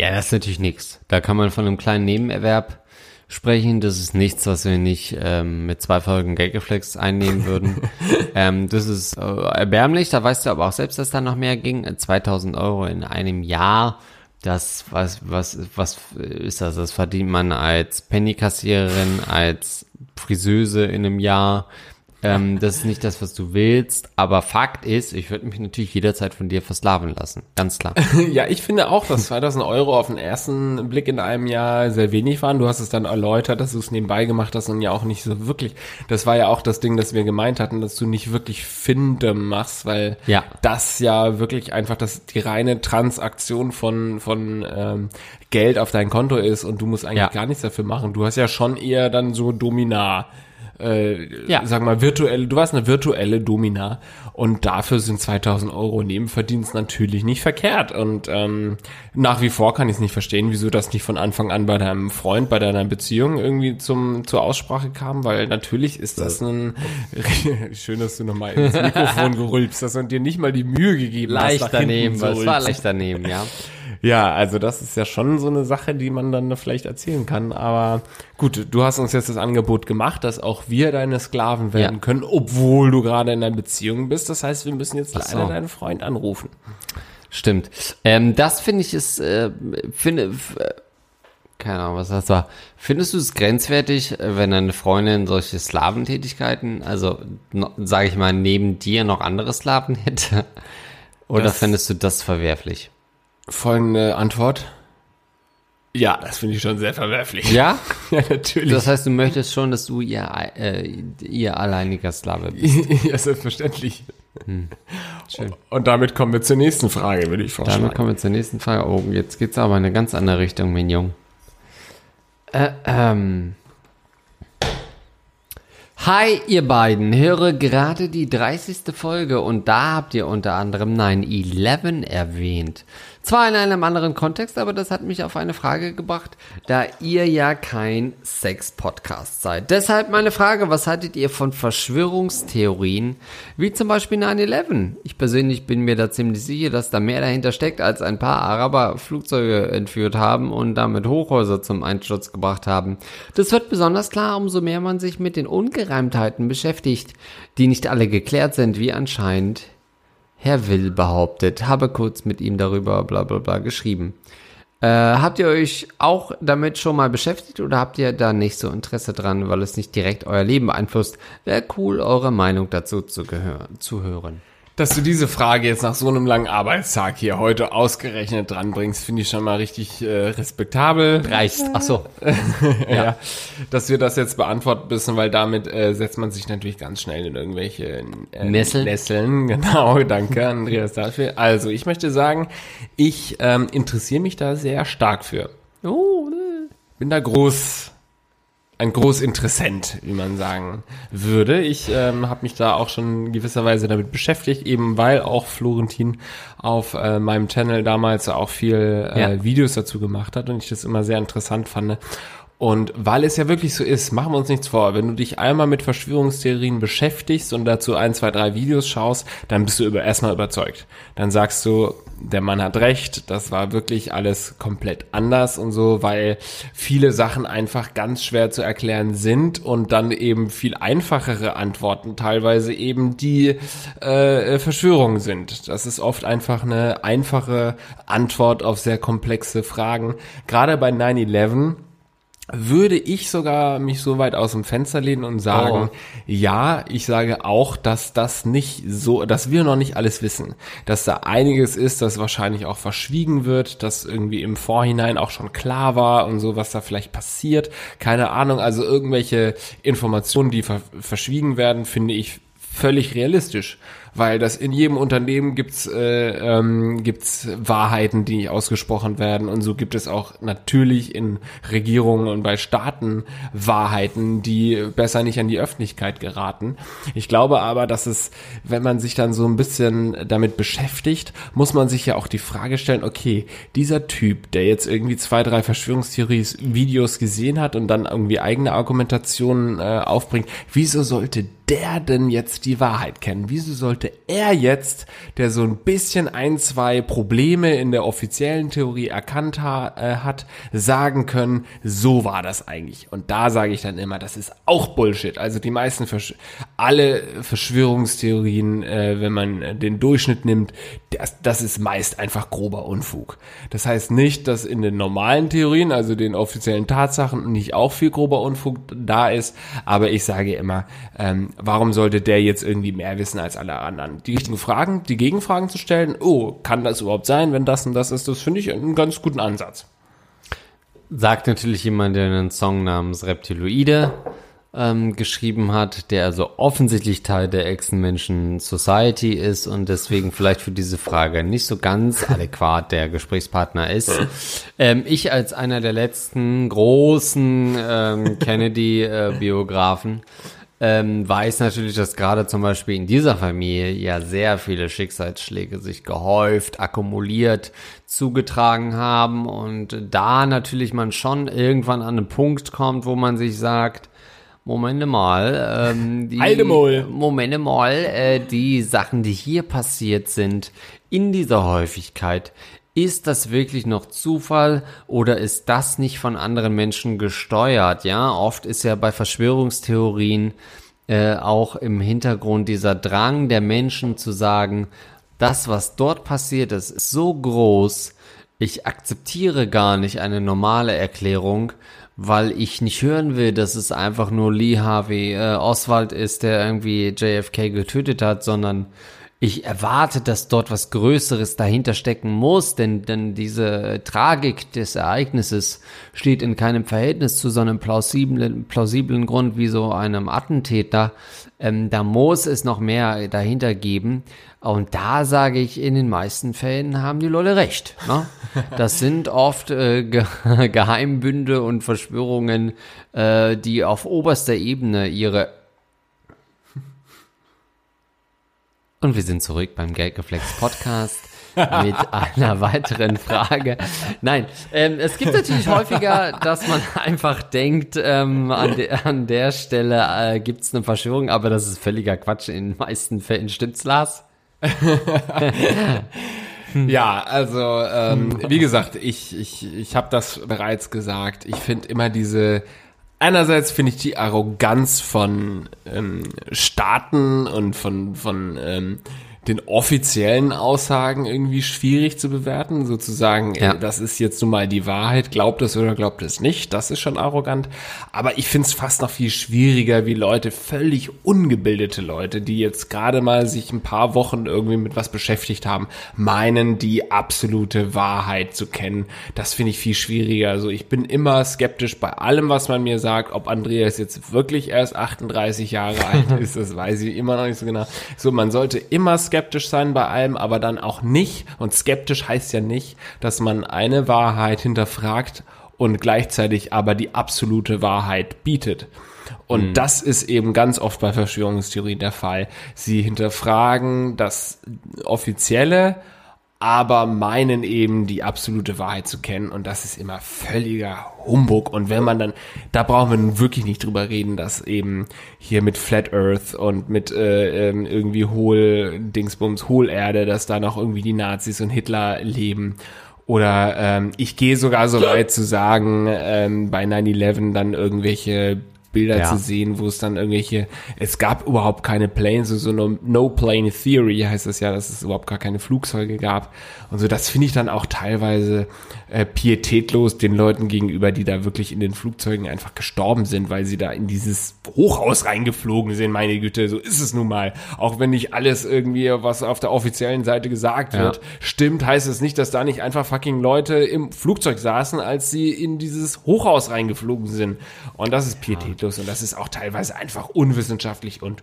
Ja, das ist natürlich nichts. Da kann man von einem kleinen Nebenerwerb sprechen. Das ist nichts, was wir nicht ähm, mit zwei Folgen Gagreflex einnehmen würden. ähm, das ist äh, erbärmlich. Da weißt du aber auch selbst, dass da noch mehr ging. Äh, 2000 Euro in einem Jahr. Das, was, was, was ist das? Das verdient man als Pennykassiererin, als Friseuse in einem Jahr. Ähm, das ist nicht das, was du willst. Aber Fakt ist, ich würde mich natürlich jederzeit von dir versklaven lassen. Ganz klar. Ja, ich finde auch, dass 2000 Euro auf den ersten Blick in einem Jahr sehr wenig waren. Du hast es dann erläutert, dass du es nebenbei gemacht hast und ja auch nicht so wirklich. Das war ja auch das Ding, das wir gemeint hatten, dass du nicht wirklich Finde machst, weil Ja. das ja wirklich einfach das, die reine Transaktion von, von ähm, Geld auf dein Konto ist und du musst eigentlich Ja. gar nichts dafür machen. Du hast ja schon eher dann so Dominar. Äh, Ja. sag mal, virtuelle, du warst eine virtuelle Domina und dafür sind 2000 Euro Nebenverdienst natürlich nicht verkehrt und ähm, nach wie vor kann ich es nicht verstehen, wieso das nicht von Anfang an bei deinem Freund, bei deiner Beziehung irgendwie zum zur Aussprache kam, weil natürlich ist das ein schön, dass du nochmal ins Mikrofon gerülpst hast und dir nicht mal die Mühe gegeben Leicht hast, hinten daneben, was war leicht daneben, ja. Ja, also das ist ja schon so eine Sache, die man dann vielleicht erzählen kann. Aber gut, du hast uns jetzt das Angebot gemacht, dass auch wir deine Sklaven werden Ja. können, obwohl du gerade in einer Beziehung bist. Das heißt, wir müssen jetzt Ach so. leider deinen Freund anrufen. Stimmt. Ähm, das finde ich ist, äh, finde, äh, keine Ahnung, was das war. Findest du es grenzwertig, äh, wenn eine Freundin solche Slaventätigkeiten, also sage ich mal, neben dir noch andere Slaven hätte? Oder Das- findest du das verwerflich? Folgende Antwort. Ja, das finde ich schon sehr verwerflich. Ja? ja natürlich. Das heißt, du möchtest schon, dass du ihr, äh, ihr alleiniger Slave bist. ja, selbstverständlich. Schön. Und damit kommen wir zur nächsten Frage, würde ich vorschlagen. Damit kommen wir zur nächsten Frage. Oh, jetzt geht's aber in eine ganz andere Richtung, Mignon. Äh, ähm. Hi, ihr beiden. Höre gerade die 30. Folge und da habt ihr unter anderem 9-11 erwähnt. Zwar in einem anderen Kontext, aber das hat mich auf eine Frage gebracht, da ihr ja kein Sex-Podcast seid. Deshalb meine Frage, was haltet ihr von Verschwörungstheorien, wie zum Beispiel 9-11? Ich persönlich bin mir da ziemlich sicher, dass da mehr dahinter steckt, als ein paar Araber Flugzeuge entführt haben und damit Hochhäuser zum Einsturz gebracht haben. Das wird besonders klar, umso mehr man sich mit den Ungereimtheiten beschäftigt, die nicht alle geklärt sind, wie anscheinend Herr Will behauptet, habe kurz mit ihm darüber bla bla bla geschrieben. Äh, habt ihr euch auch damit schon mal beschäftigt oder habt ihr da nicht so Interesse dran, weil es nicht direkt euer Leben beeinflusst? Wäre cool, eure Meinung dazu zu, zu hören. Dass du diese Frage jetzt nach so einem langen Arbeitstag hier heute ausgerechnet dranbringst, finde ich schon mal richtig äh, respektabel. Reicht. Ach so. ja. dass wir das jetzt beantworten müssen, weil damit äh, setzt man sich natürlich ganz schnell in irgendwelche äh, Nesseln. Nesseln. Genau, danke Andreas dafür. Also ich möchte sagen, ich ähm, interessiere mich da sehr stark für. Oh, ne. Bin da groß, ein Großinteressent, wie man sagen würde. Ich ähm, habe mich da auch schon in gewisser Weise damit beschäftigt, eben weil auch Florentin auf äh, meinem Channel damals auch viel äh, Ja. Videos dazu gemacht hat und ich das immer sehr interessant fand. Und weil es ja wirklich so ist, machen wir uns nichts vor, wenn du dich einmal mit Verschwörungstheorien beschäftigst und dazu ein, zwei, drei Videos schaust, dann bist du über, erstmal überzeugt. Dann sagst du, der Mann hat recht, das war wirklich alles komplett anders und so, weil viele Sachen einfach ganz schwer zu erklären sind und dann eben viel einfachere Antworten teilweise eben die äh, Verschwörungen sind. Das ist oft einfach eine einfache Antwort auf sehr komplexe Fragen. Gerade bei 9-11 würde ich sogar mich so weit aus dem Fenster lehnen und sagen, Oh. ja, ich sage auch, dass das nicht so, dass wir noch nicht alles wissen, dass da einiges ist, das wahrscheinlich auch verschwiegen wird, dass irgendwie im Vorhinein auch schon klar war und so, was da vielleicht passiert, keine Ahnung, also irgendwelche Informationen, die ver verschwiegen werden, finde ich völlig realistisch, weil das in jedem Unternehmen gibt's äh, ähm, gibt's Wahrheiten, die nicht ausgesprochen werden und so gibt es auch natürlich in Regierungen und bei Staaten Wahrheiten, die besser nicht an die Öffentlichkeit geraten. Ich glaube aber, dass es, wenn man sich dann so ein bisschen damit beschäftigt, muss man sich ja auch die Frage stellen, okay, dieser Typ, der jetzt irgendwie zwei, drei Verschwörungstheories-Videos gesehen hat und dann irgendwie eigene Argumentationen äh, aufbringt, wieso sollte der denn jetzt die Wahrheit kennen? Wieso sollte er jetzt, der so ein bisschen ein, zwei Probleme in der offiziellen Theorie erkannt ha äh, hat, sagen können, so war das eigentlich? Und da sage ich dann immer, das ist auch Bullshit. Also die meisten, Versch alle Verschwörungstheorien, äh, wenn man den Durchschnitt nimmt, das, das ist meist einfach grober Unfug. Das heißt nicht, dass in den normalen Theorien, also den offiziellen Tatsachen, nicht auch viel grober Unfug da ist, aber ich sage immer, ähm, warum sollte der jetzt irgendwie mehr wissen als alle anderen? Die richtigen Fragen, die Gegenfragen zu stellen, oh, kann das überhaupt sein, wenn das und das ist, das finde ich einen ganz guten Ansatz. Sagt natürlich jemand, der einen Song namens Reptiloide ähm, geschrieben hat, der also offensichtlich Teil der Echsenmenschen Society ist und deswegen vielleicht für diese Frage nicht so ganz adäquat der Gesprächspartner ist. Ähm, ich als einer der letzten großen ähm, Kennedy-Biografen ähm, weiß natürlich, dass gerade zum Beispiel in dieser Familie ja sehr viele Schicksalsschläge sich gehäuft, akkumuliert, zugetragen haben und da natürlich man schon irgendwann an einen Punkt kommt, wo man sich sagt, Momente mal, ähm, die, Alte Maul. Momente mal, äh, die Sachen, die hier passiert sind, in dieser Häufigkeit, ist das wirklich noch Zufall oder ist das nicht von anderen Menschen gesteuert? Ja, oft ist ja bei Verschwörungstheorien äh, auch im Hintergrund dieser Drang der Menschen zu sagen, das, was dort passiert ist, ist so groß, ich akzeptiere gar nicht eine normale Erklärung, weil ich nicht hören will, dass es einfach nur Lee Harvey äh, Oswald ist, der irgendwie JFK getötet hat, sondern ich erwarte, dass dort was Größeres dahinter stecken muss, denn, denn diese Tragik des Ereignisses steht in keinem Verhältnis zu so einem plausiblen, plausiblen Grund wie so einem Attentäter. Ähm, da muss es noch mehr dahinter geben. Und da sage ich, in den meisten Fällen haben die Leute recht. Ne? Das sind oft äh, Ge Geheimbünde und Verschwörungen, äh, die auf oberster Ebene ihre Und wir sind zurück beim Geldgeflex Podcast mit einer weiteren Frage. Nein, ähm, es gibt natürlich häufiger, dass man einfach denkt, ähm, an, de an der Stelle äh, gibt es eine Verschwörung, aber das ist völliger Quatsch. In den meisten Fällen stimmt's, Lars. Ja, also ähm, wie gesagt, ich, ich, ich habe das bereits gesagt. Ich finde immer diese einerseits finde ich die Arroganz von ähm, Staaten und von, von ähm, den offiziellen Aussagen irgendwie schwierig zu bewerten, sozusagen, Ja. äh, das ist jetzt nun mal die Wahrheit, glaubt es oder glaubt es nicht, das ist schon arrogant. Aber ich finde es fast noch viel schwieriger, wie Leute, völlig ungebildete Leute, die jetzt gerade mal sich ein paar Wochen irgendwie mit was beschäftigt haben, meinen, die absolute Wahrheit zu kennen. Das finde ich viel schwieriger. Also ich bin immer skeptisch bei allem, was man mir sagt, ob Andreas jetzt wirklich erst 38 Jahre alt ist, das weiß ich immer noch nicht so genau. So, man sollte immer skeptisch sein bei allem, aber dann auch nicht. Und skeptisch heißt ja nicht, dass man eine Wahrheit hinterfragt und gleichzeitig aber die absolute Wahrheit bietet. Und das ist eben ganz oft bei Verschwörungstheorien der Fall. Sie hinterfragen das Offizielle, aber meinen eben die absolute Wahrheit zu kennen. Und das ist immer völliger Humbug. Und wenn man dann, da brauchen wir nun wirklich nicht drüber reden, dass eben hier mit Flat Earth und mit äh, ähm, irgendwie Hohl, Dingsbums, Hohlerde, dass da noch irgendwie die Nazis und Hitler leben. Oder ähm, ich gehe sogar so weit zu sagen, ähm, bei 9-11 dann irgendwelche Bilder Ja. zu sehen, wo es dann irgendwelche, es gab überhaupt keine Planes, so so eine No-Plane Theory heißt das ja, dass es überhaupt gar keine Flugzeuge gab. Und so, das finde ich dann auch teilweise äh, pietätlos den Leuten gegenüber, die da wirklich in den Flugzeugen einfach gestorben sind, weil sie da in dieses Hochhaus reingeflogen sind, meine Güte, so ist es nun mal. Auch wenn nicht alles irgendwie, was auf der offiziellen Seite gesagt Ja. wird, stimmt, heißt es nicht, dass da nicht einfach fucking Leute im Flugzeug saßen, als sie in dieses Hochhaus reingeflogen sind. Und das ist pietätlos und das ist auch teilweise einfach unwissenschaftlich und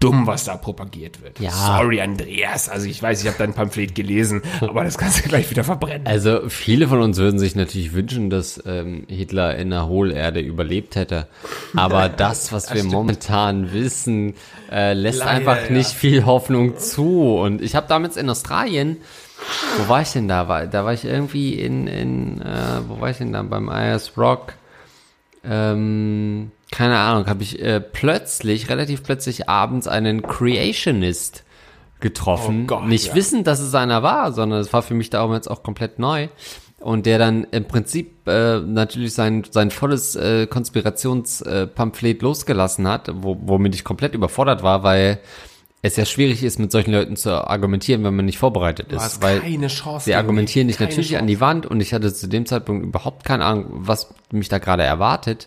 dumm, was da propagiert wird. Ja. Sorry, Andreas. Also ich weiß, ich habe dein Pamphlet gelesen, aber das kannst du gleich wieder verbrennen. Also viele von uns würden sich natürlich wünschen, dass ähm, Hitler in der Hohlerde überlebt hätte. Aber das, was wir momentan wissen, äh, lässt Leider, einfach ja. nicht viel Hoffnung zu. Und ich habe damals in Australien, wo war ich denn da? War, da war ich irgendwie in, in äh, wo war ich denn da? Beim IS Rock. Ähm, keine Ahnung, habe ich äh, plötzlich, relativ plötzlich abends einen Creationist getroffen. Oh Gott, Nicht ja. wissend, dass es einer war, sondern es war für mich damals auch komplett neu. Und der dann im Prinzip äh, natürlich sein, sein volles äh, Konspirationspamphlet losgelassen hat, wo, womit ich komplett überfordert war, weil es ja schwierig ist, mit solchen Leuten zu argumentieren, wenn man nicht vorbereitet ist. hast weil keine Chance Sie argumentieren dich natürlich an die Wand und ich hatte zu dem Zeitpunkt überhaupt keine Ahnung, was mich da gerade erwartet.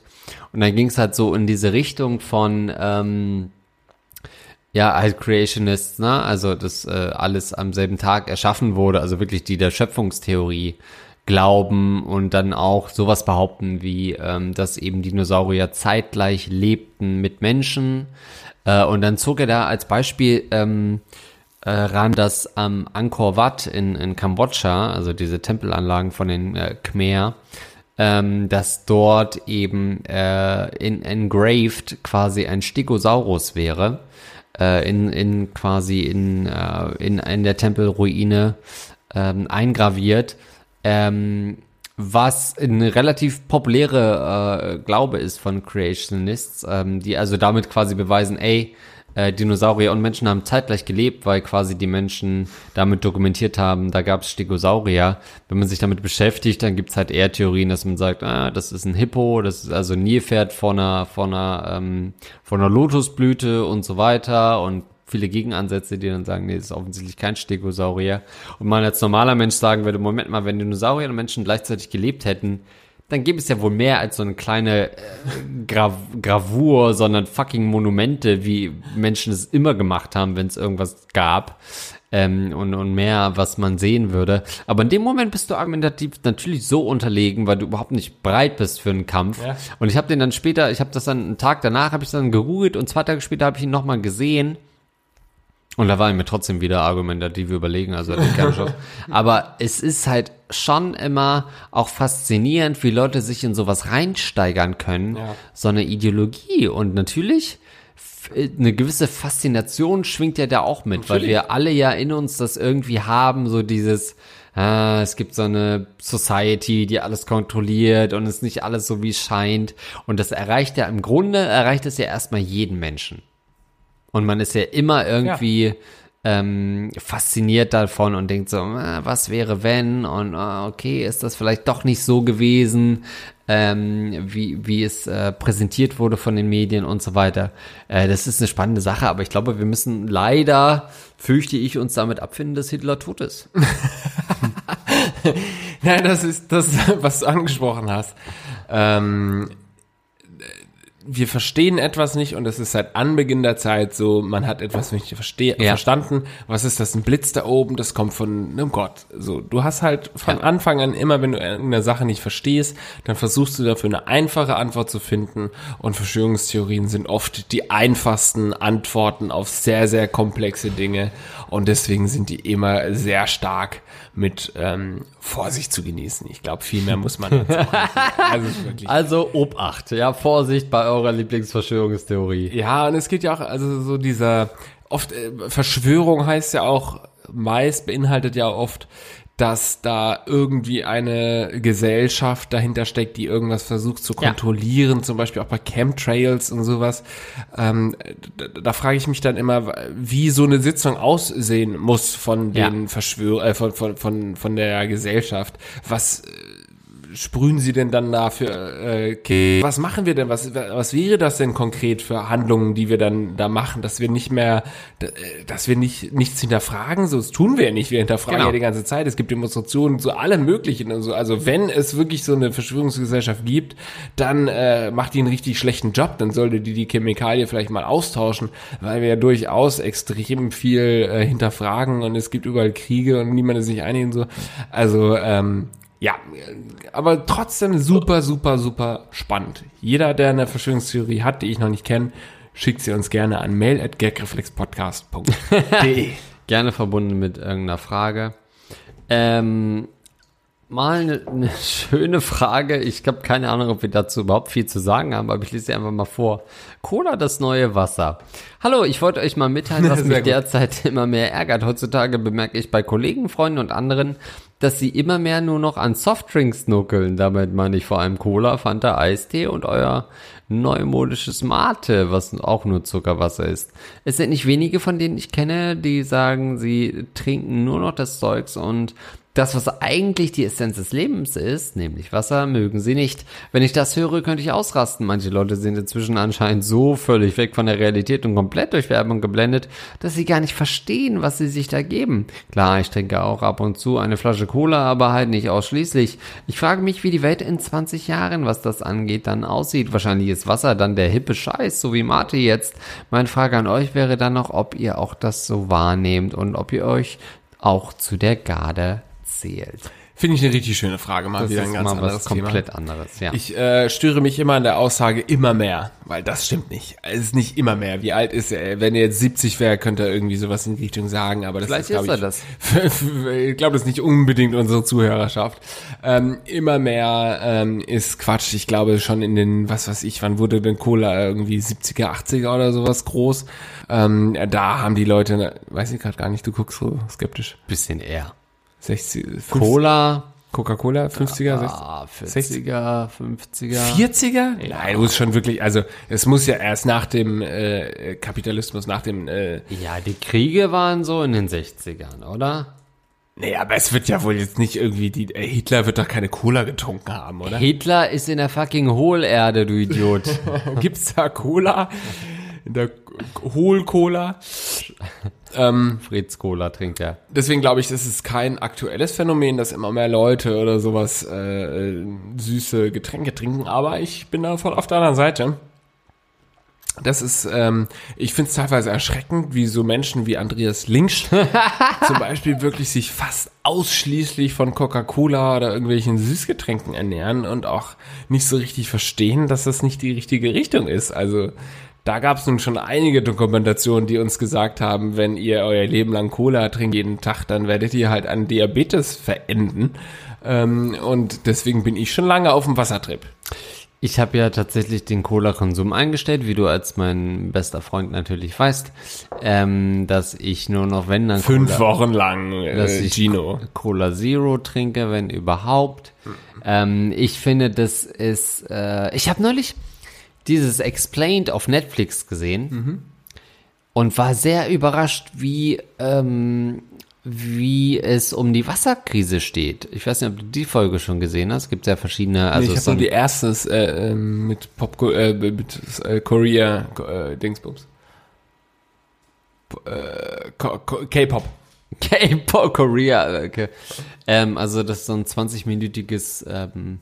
Und dann ging es halt so in diese Richtung von, ähm, ja, halt Creationists, ne? Also, dass äh, alles am selben Tag erschaffen wurde, also wirklich die der Schöpfungstheorie glauben und dann auch sowas behaupten wie, ähm, dass eben Dinosaurier zeitgleich lebten mit Menschen. Äh, und dann zog er da als Beispiel ähm, äh, ran, dass am Angkor Wat in, in Kambodscha, also diese Tempelanlagen von den äh, Khmer, ähm, dass dort eben äh, in, engraved quasi ein Stegosaurus wäre, äh, in, in quasi in, äh, in, in der Tempelruine ähm, eingraviert. Ähm, was eine relativ populäre äh, Glaube ist von Creationists, ähm, die also damit quasi beweisen, ey, äh, Dinosaurier und Menschen haben zeitgleich gelebt, weil quasi die Menschen damit dokumentiert haben, da gab es Stegosaurier. Wenn man sich damit beschäftigt, dann gibt's halt eher Theorien, dass man sagt, ah, das ist ein Hippo, das ist also ein Nilpferd von einer, von einer, ähm, von einer Lotusblüte und so weiter und viele Gegenansätze, die dann sagen, nee, das ist offensichtlich kein Stegosaurier. Und man als normaler Mensch sagen würde, Moment mal, wenn Dinosaurier und Menschen gleichzeitig gelebt hätten, dann gäbe es ja wohl mehr als so eine kleine äh, Gra Gravur, sondern fucking Monumente, wie Menschen es immer gemacht haben, wenn es irgendwas gab. Ähm, und, und mehr, was man sehen würde. Aber in dem Moment bist du argumentativ natürlich so unterlegen, weil du überhaupt nicht bereit bist für einen Kampf. Ja. Und ich habe den dann später, ich habe das dann einen Tag danach, habe ich dann gegoogelt und zwei Tage später habe ich ihn nochmal gesehen und da war ich mir trotzdem wieder argumentativ überlegen, also Aber es ist halt schon immer auch faszinierend, wie Leute sich in sowas reinsteigern können. Ja. So eine Ideologie. Und natürlich eine gewisse Faszination schwingt ja da auch mit, natürlich. weil wir alle ja in uns das irgendwie haben, so dieses, ah, es gibt so eine Society, die alles kontrolliert und es nicht alles so, wie es scheint. Und das erreicht ja im Grunde, erreicht es ja erstmal jeden Menschen. Und man ist ja immer irgendwie ja. ähm, fasziniert davon und denkt so, äh, was wäre wenn? Und äh, okay, ist das vielleicht doch nicht so gewesen, ähm, wie, wie es äh, präsentiert wurde von den Medien und so weiter. Äh, das ist eine spannende Sache, aber ich glaube, wir müssen leider, fürchte ich, uns damit abfinden, dass Hitler tot ist. Nein, das ist das, was du angesprochen hast. Ähm, wir verstehen etwas nicht und es ist seit Anbeginn der Zeit so, man hat etwas nicht verste ja. verstanden. Was ist das? Ein Blitz da oben, das kommt von einem Gott. So, du hast halt von ja. Anfang an immer, wenn du eine Sache nicht verstehst, dann versuchst du dafür eine einfache Antwort zu finden und Verschwörungstheorien sind oft die einfachsten Antworten auf sehr, sehr komplexe Dinge und deswegen sind die immer sehr stark mit ähm, Vorsicht zu genießen. Ich glaube, viel mehr muss man also, also Obacht, ja, Vorsicht bei eurer Lieblingsverschwörungstheorie. Ja, und es geht ja auch, also so dieser, oft, äh, Verschwörung heißt ja auch, meist beinhaltet ja oft dass da irgendwie eine Gesellschaft dahinter steckt, die irgendwas versucht zu kontrollieren, ja. zum Beispiel auch bei Chemtrails und sowas. Ähm, da, da frage ich mich dann immer, wie so eine Sitzung aussehen muss von den ja. Verschwör äh, von, von, von, von der Gesellschaft. Was sprühen Sie denn dann da für, äh, was machen wir denn? Was, was wäre das denn konkret für Handlungen, die wir dann da machen, dass wir nicht mehr, dass wir nicht nichts hinterfragen? So, das tun wir ja nicht. Wir hinterfragen genau. ja die ganze Zeit. Es gibt Demonstrationen zu allem Möglichen und so. Also wenn es wirklich so eine Verschwörungsgesellschaft gibt, dann äh, macht die einen richtig schlechten Job. Dann sollte die die Chemikalie vielleicht mal austauschen, weil wir ja durchaus extrem viel äh, hinterfragen und es gibt überall Kriege und niemand ist sich einig und so. Also ähm, ja, aber trotzdem super, super, super spannend. Jeder, der eine Verschwörungstheorie hat, die ich noch nicht kenne, schickt sie uns gerne an mail at gagreflexpodcast.de. gerne verbunden mit irgendeiner Frage. Ähm, mal eine, eine schöne Frage. Ich habe keine Ahnung, ob wir dazu überhaupt viel zu sagen haben, aber ich lese sie einfach mal vor. Cola, das neue Wasser. Hallo, ich wollte euch mal mitteilen, was mich derzeit immer mehr ärgert. Heutzutage bemerke ich bei Kollegen, Freunden und anderen, dass sie immer mehr nur noch an Softdrinks nuckeln. Damit meine ich vor allem Cola, Fanta, Eistee und euer neumodisches Mate, was auch nur Zuckerwasser ist. Es sind nicht wenige von denen ich kenne, die sagen, sie trinken nur noch das Zeugs und das, was eigentlich die Essenz des Lebens ist, nämlich Wasser, mögen sie nicht. Wenn ich das höre, könnte ich ausrasten. Manche Leute sind inzwischen anscheinend so völlig weg von der Realität und komplett durch Werbung geblendet, dass sie gar nicht verstehen, was sie sich da geben. Klar, ich trinke auch ab und zu eine Flasche Cola, aber halt nicht ausschließlich. Ich frage mich, wie die Welt in 20 Jahren, was das angeht, dann aussieht. Wahrscheinlich ist Wasser dann der hippe Scheiß, so wie Mate jetzt. Meine Frage an euch wäre dann noch, ob ihr auch das so wahrnehmt und ob ihr euch auch zu der Garde zählt. Finde ich eine richtig schöne Frage, mal Das wieder ist ein ganz mal anderes was Thema. komplett anderes, ja. Ich äh, störe mich immer an der Aussage immer mehr, weil das stimmt nicht. Es ist nicht immer mehr. Wie alt ist er? Wenn er jetzt 70 wäre, könnte er irgendwie sowas in die Richtung sagen, aber das Vielleicht ist, glaube ist ich, er das. ich glaube, das ist nicht unbedingt unsere Zuhörerschaft. Ähm, immer mehr ähm, ist Quatsch. Ich glaube schon in den, was weiß ich, wann wurde denn Cola irgendwie 70er, 80er oder sowas groß? Ähm, da haben die Leute, weiß ich gerade gar nicht, du guckst so skeptisch. Bisschen eher. 60, 50, Cola, Coca-Cola, 50er, 60er. ah, 40er, 50er. 40er? Nein, du musst schon wirklich, also es muss ja erst nach dem äh, Kapitalismus, nach dem, äh, Ja, die Kriege waren so in den 60ern, oder? nee, aber es wird ja wohl jetzt nicht irgendwie, die, äh, Hitler wird doch keine Cola getrunken haben, oder? Hitler ist in der fucking Hohlerde, du Idiot. Gibt's da Cola? In der Hohl-Cola? ähm, Fritz Cola trinkt er. deswegen glaube ich, das ist kein aktuelles Phänomen, dass immer mehr Leute oder sowas äh, äh, süße Getränke trinken, aber ich bin da voll auf der anderen Seite. Das ist, ähm, ich finde es teilweise erschreckend, wie so Menschen wie Andreas Linksch zum Beispiel wirklich sich fast ausschließlich von Coca-Cola oder irgendwelchen Süßgetränken ernähren und auch nicht so richtig verstehen, dass das nicht die richtige Richtung ist. Also da gab es nun schon einige Dokumentationen, die uns gesagt haben, wenn ihr euer Leben lang Cola trinkt jeden Tag, dann werdet ihr halt an Diabetes verenden. Ähm, und deswegen bin ich schon lange auf dem Wassertrip. Ich habe ja tatsächlich den Cola-Konsum eingestellt, wie du als mein bester Freund natürlich weißt, ähm, dass ich nur noch, wenn dann Fünf Cola, Wochen lang dass äh, ich Gino. Cola Zero trinke, wenn überhaupt. Ähm, ich finde, das ist, äh, ich habe neulich dieses Explained auf Netflix gesehen und war sehr überrascht, wie, ähm, wie es um die Wasserkrise steht. Ich weiß nicht, ob du die Folge schon gesehen hast. Es gibt ja verschiedene, also ich habe so nur die erste äh, ähm, mit Pop äh, mit äh, Korea äh, Dingsbums. Äh, K-Pop. K-Pop Korea. Okay. Ähm, also das ist so ein 20-minütiges ähm,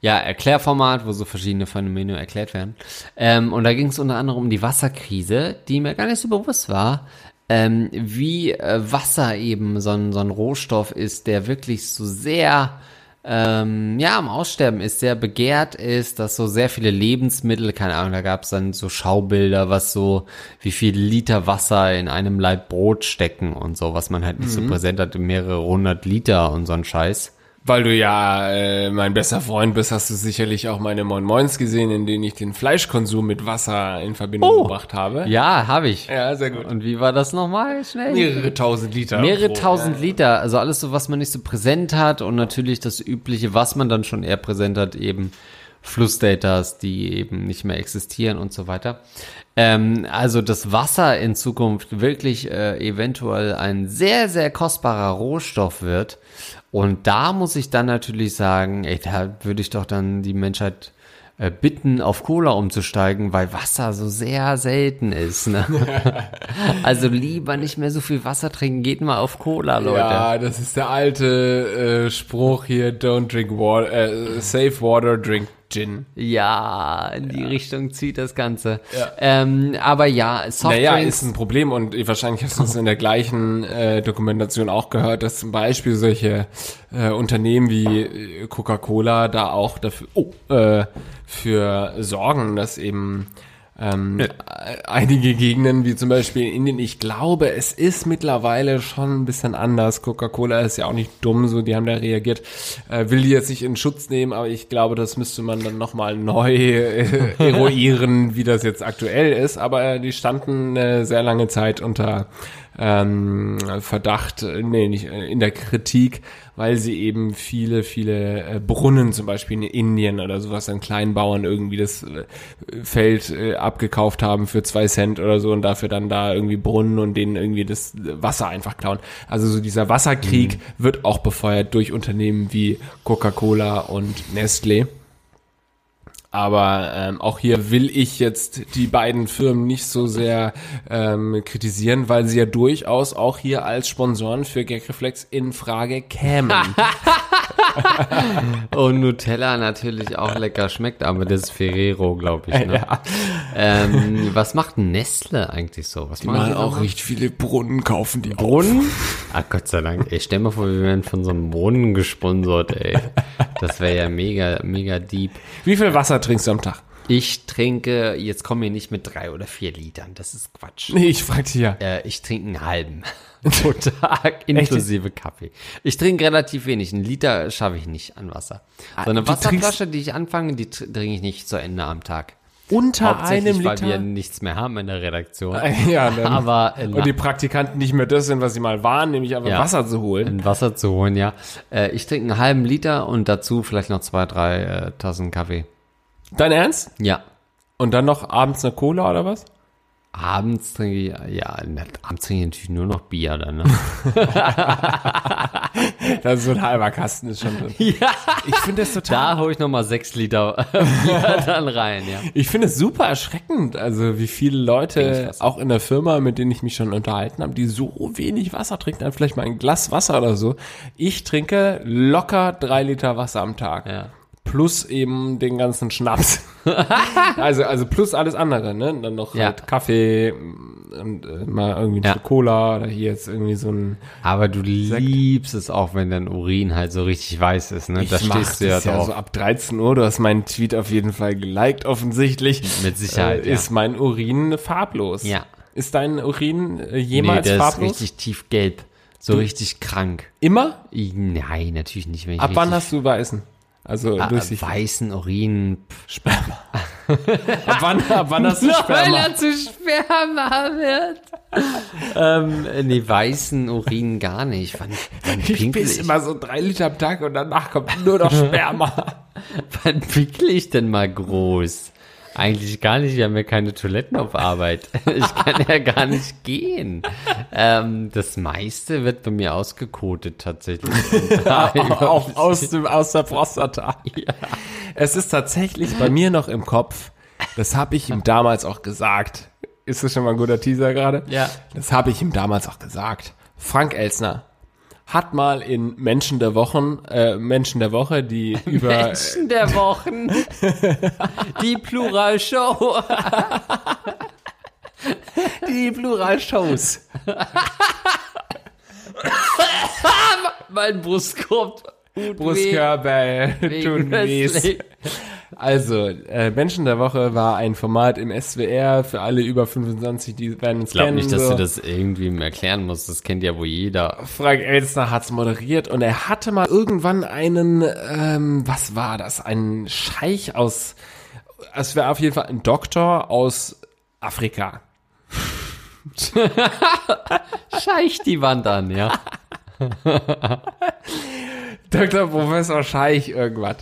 ja, Erklärformat, wo so verschiedene Phänomene erklärt werden. Ähm, und da ging es unter anderem um die Wasserkrise, die mir gar nicht so bewusst war, ähm, wie äh, Wasser eben so ein, so ein Rohstoff ist, der wirklich so sehr ähm, ja, am Aussterben ist, sehr begehrt ist, dass so sehr viele Lebensmittel, keine Ahnung, da gab es dann so Schaubilder, was so, wie viel Liter Wasser in einem Laib Brot stecken und so, was man halt nicht so präsent hat, mehrere hundert Liter und so ein Scheiß. Weil du ja äh, mein bester Freund bist, hast du sicherlich auch meine Moin Moins gesehen, in denen ich den Fleischkonsum mit Wasser in Verbindung gebracht habe. Oh. Ja, habe ich. Ja, sehr gut. Und wie war das nochmal schnell? Mehrere tausend Liter. Mehrere tausend Liter, also alles so, was man nicht so präsent hat und natürlich das Übliche, was man dann schon eher präsent hat, eben Flussdatas, die eben nicht mehr existieren und so weiter. Ähm, also das Wasser in Zukunft wirklich äh, eventuell ein sehr, sehr kostbarer Rohstoff wird. Und da muss ich dann natürlich sagen, ey, da würde ich doch dann die Menschheit äh, bitten, auf Cola umzusteigen, weil Wasser so sehr selten ist. Ne? also lieber nicht mehr so viel Wasser trinken, geht mal auf Cola, Leute. Ja, das ist der alte äh, Spruch hier, don't drink water, äh, save water, drink Gin. Ja, in die Richtung zieht das Ganze. Ja. Ähm, aber ja, Softdrinks. Naja, ist ein Problem und wahrscheinlich hast du es in der gleichen äh, Dokumentation auch gehört, dass zum Beispiel solche äh, Unternehmen wie äh, Coca-Cola da auch dafür, oh, äh, für sorgen, dass eben ähm, äh, einige Gegenden, wie zum Beispiel in Indien, ich glaube, es ist mittlerweile schon ein bisschen anders. Coca-Cola ist ja auch nicht dumm, so die haben da reagiert. Äh, will die jetzt nicht in Schutz nehmen, aber ich glaube, das müsste man dann nochmal neu äh, eruieren, wie das jetzt aktuell ist. Aber äh, die standen äh, sehr lange Zeit unter ähm, Verdacht, äh, nee, nicht äh, in der Kritik, weil sie eben viele, viele äh, Brunnen zum Beispiel in Indien oder sowas an Kleinbauern irgendwie das Feld abgekauft haben für zwei Cent oder so und dafür dann da irgendwie Brunnen und denen irgendwie das Wasser einfach klauen. Also so dieser Wasserkrieg wird auch befeuert durch Unternehmen wie Coca-Cola und Nestle. Aber ähm, auch hier will ich jetzt die beiden Firmen nicht so sehr ähm, kritisieren, weil sie ja durchaus auch hier als Sponsoren für Gagreflex in Frage kämen. Und Nutella natürlich auch lecker schmeckt, aber das ist Ferrero, glaube ich. Ne? Ja. Ähm, was macht Nestle eigentlich so? Was machen die nochmal? richtig viele Brunnen kaufen die Brunnen? Ach Gott sei Dank. Ey, stell mal vor, wir wären von so einem Brunnen gesponsert, ey. Das wäre ja mega, mega deep. Wie viel Wasser trinkst du am Tag? Ich trinke, jetzt kommen wir nicht mit drei oder vier Litern, das ist Quatsch. Nee, ich frag dich ja. Äh, ich trinke einen halben pro Tag, inklusive Kaffee. Ich trinke relativ wenig, einen Liter schaffe ich nicht an Wasser. So eine Ah, du Wasserflasche, die ich anfange, die tr- trinke ich nicht zu Ende am Tag. Unter einem weil wir Liter? nichts mehr haben in der Redaktion. Ja, dann, Aber äh, und die Praktikanten nicht mehr das sind, was sie mal waren, nämlich einfach Ja. Wasser zu holen. ein Wasser zu holen, ja. Äh, ich trinke einen halben Liter und dazu vielleicht noch zwei, drei äh, Tassen Kaffee. Dein Ernst? Ja. Und dann noch abends eine Cola oder was? Abends trinke ich, ja, na, abends trinke ich natürlich nur noch Bier dann, ne? Das ist so ein halber Kasten ist schon drin. ja. Ich finde das total. Da hole ich nochmal sechs Liter Bier dann rein, ja. Ich finde es super erschreckend, also wie viele Leute, auch in der Firma, mit denen ich mich schon unterhalten habe, die so wenig Wasser trinken, dann vielleicht mal ein Glas Wasser oder so. Ich trinke locker drei Liter Wasser am Tag. Ja. Plus eben den ganzen Schnaps. also, also plus alles andere, ne? Und dann noch Ja. halt Kaffee und äh, mal irgendwie ein Ja. Cola oder hier jetzt irgendwie so ein. Aber du liebst es auch, wenn dein Urin halt so richtig weiß ist, ne? Da Ich mach stehst du ja ja drauf. so ab 13 Uhr. Du hast meinen Tweet auf jeden Fall geliked, offensichtlich. Mit Sicherheit, äh, ja. Ist mein Urin farblos? Ja. Ist dein Urin äh, nee, jemals der ist farblos? richtig tiefgelb. So richtig krank. Immer? Nein, natürlich nicht. Wenn ich Ab wann hast du weißen? Also Ah, durchsichtig. weißen Urin. Pff, Ab wann, ab wann hast du Sperma? zu Sperma wird. ähm, nee, weißen Urin gar nicht. Wann, wann Ich piss ich, immer so drei Liter am Tag und danach kommt nur noch Sperma. wann pinkel ich denn mal groß? Eigentlich gar nicht, wir haben ja keine Toiletten auf Arbeit. Ich kann ja gar nicht gehen. Ähm, das meiste wird bei mir ausgekotet tatsächlich. auch aus, dem, aus der Prostata. Es ist tatsächlich bei mir noch im Kopf, das habe ich ihm damals auch gesagt. Ist das schon mal ein guter Teaser gerade? Ja. Das habe ich ihm damals auch gesagt. Frank Elsner hat mal in Menschen der Wochen, äh, Menschen der Woche, die über Menschen der Wochen. Die Plural-Show. die Plural-Shows. Mein Brustkorb. Brustkörper tun weh. Also, äh, Menschen der Woche war ein Format im SWR für alle über 25, die werden es Ich glaube kennen. nicht, dass so. du das irgendwie erklären musst. Das kennt ja wohl jeder. Frank Elstner hat's moderiert und er hatte mal irgendwann einen, ähm, was war das? Ein Scheich aus, es wäre auf jeden Fall ein Doktor aus Afrika. Scheich die Wand an, ja. Dr. Professor Scheich irgendwas.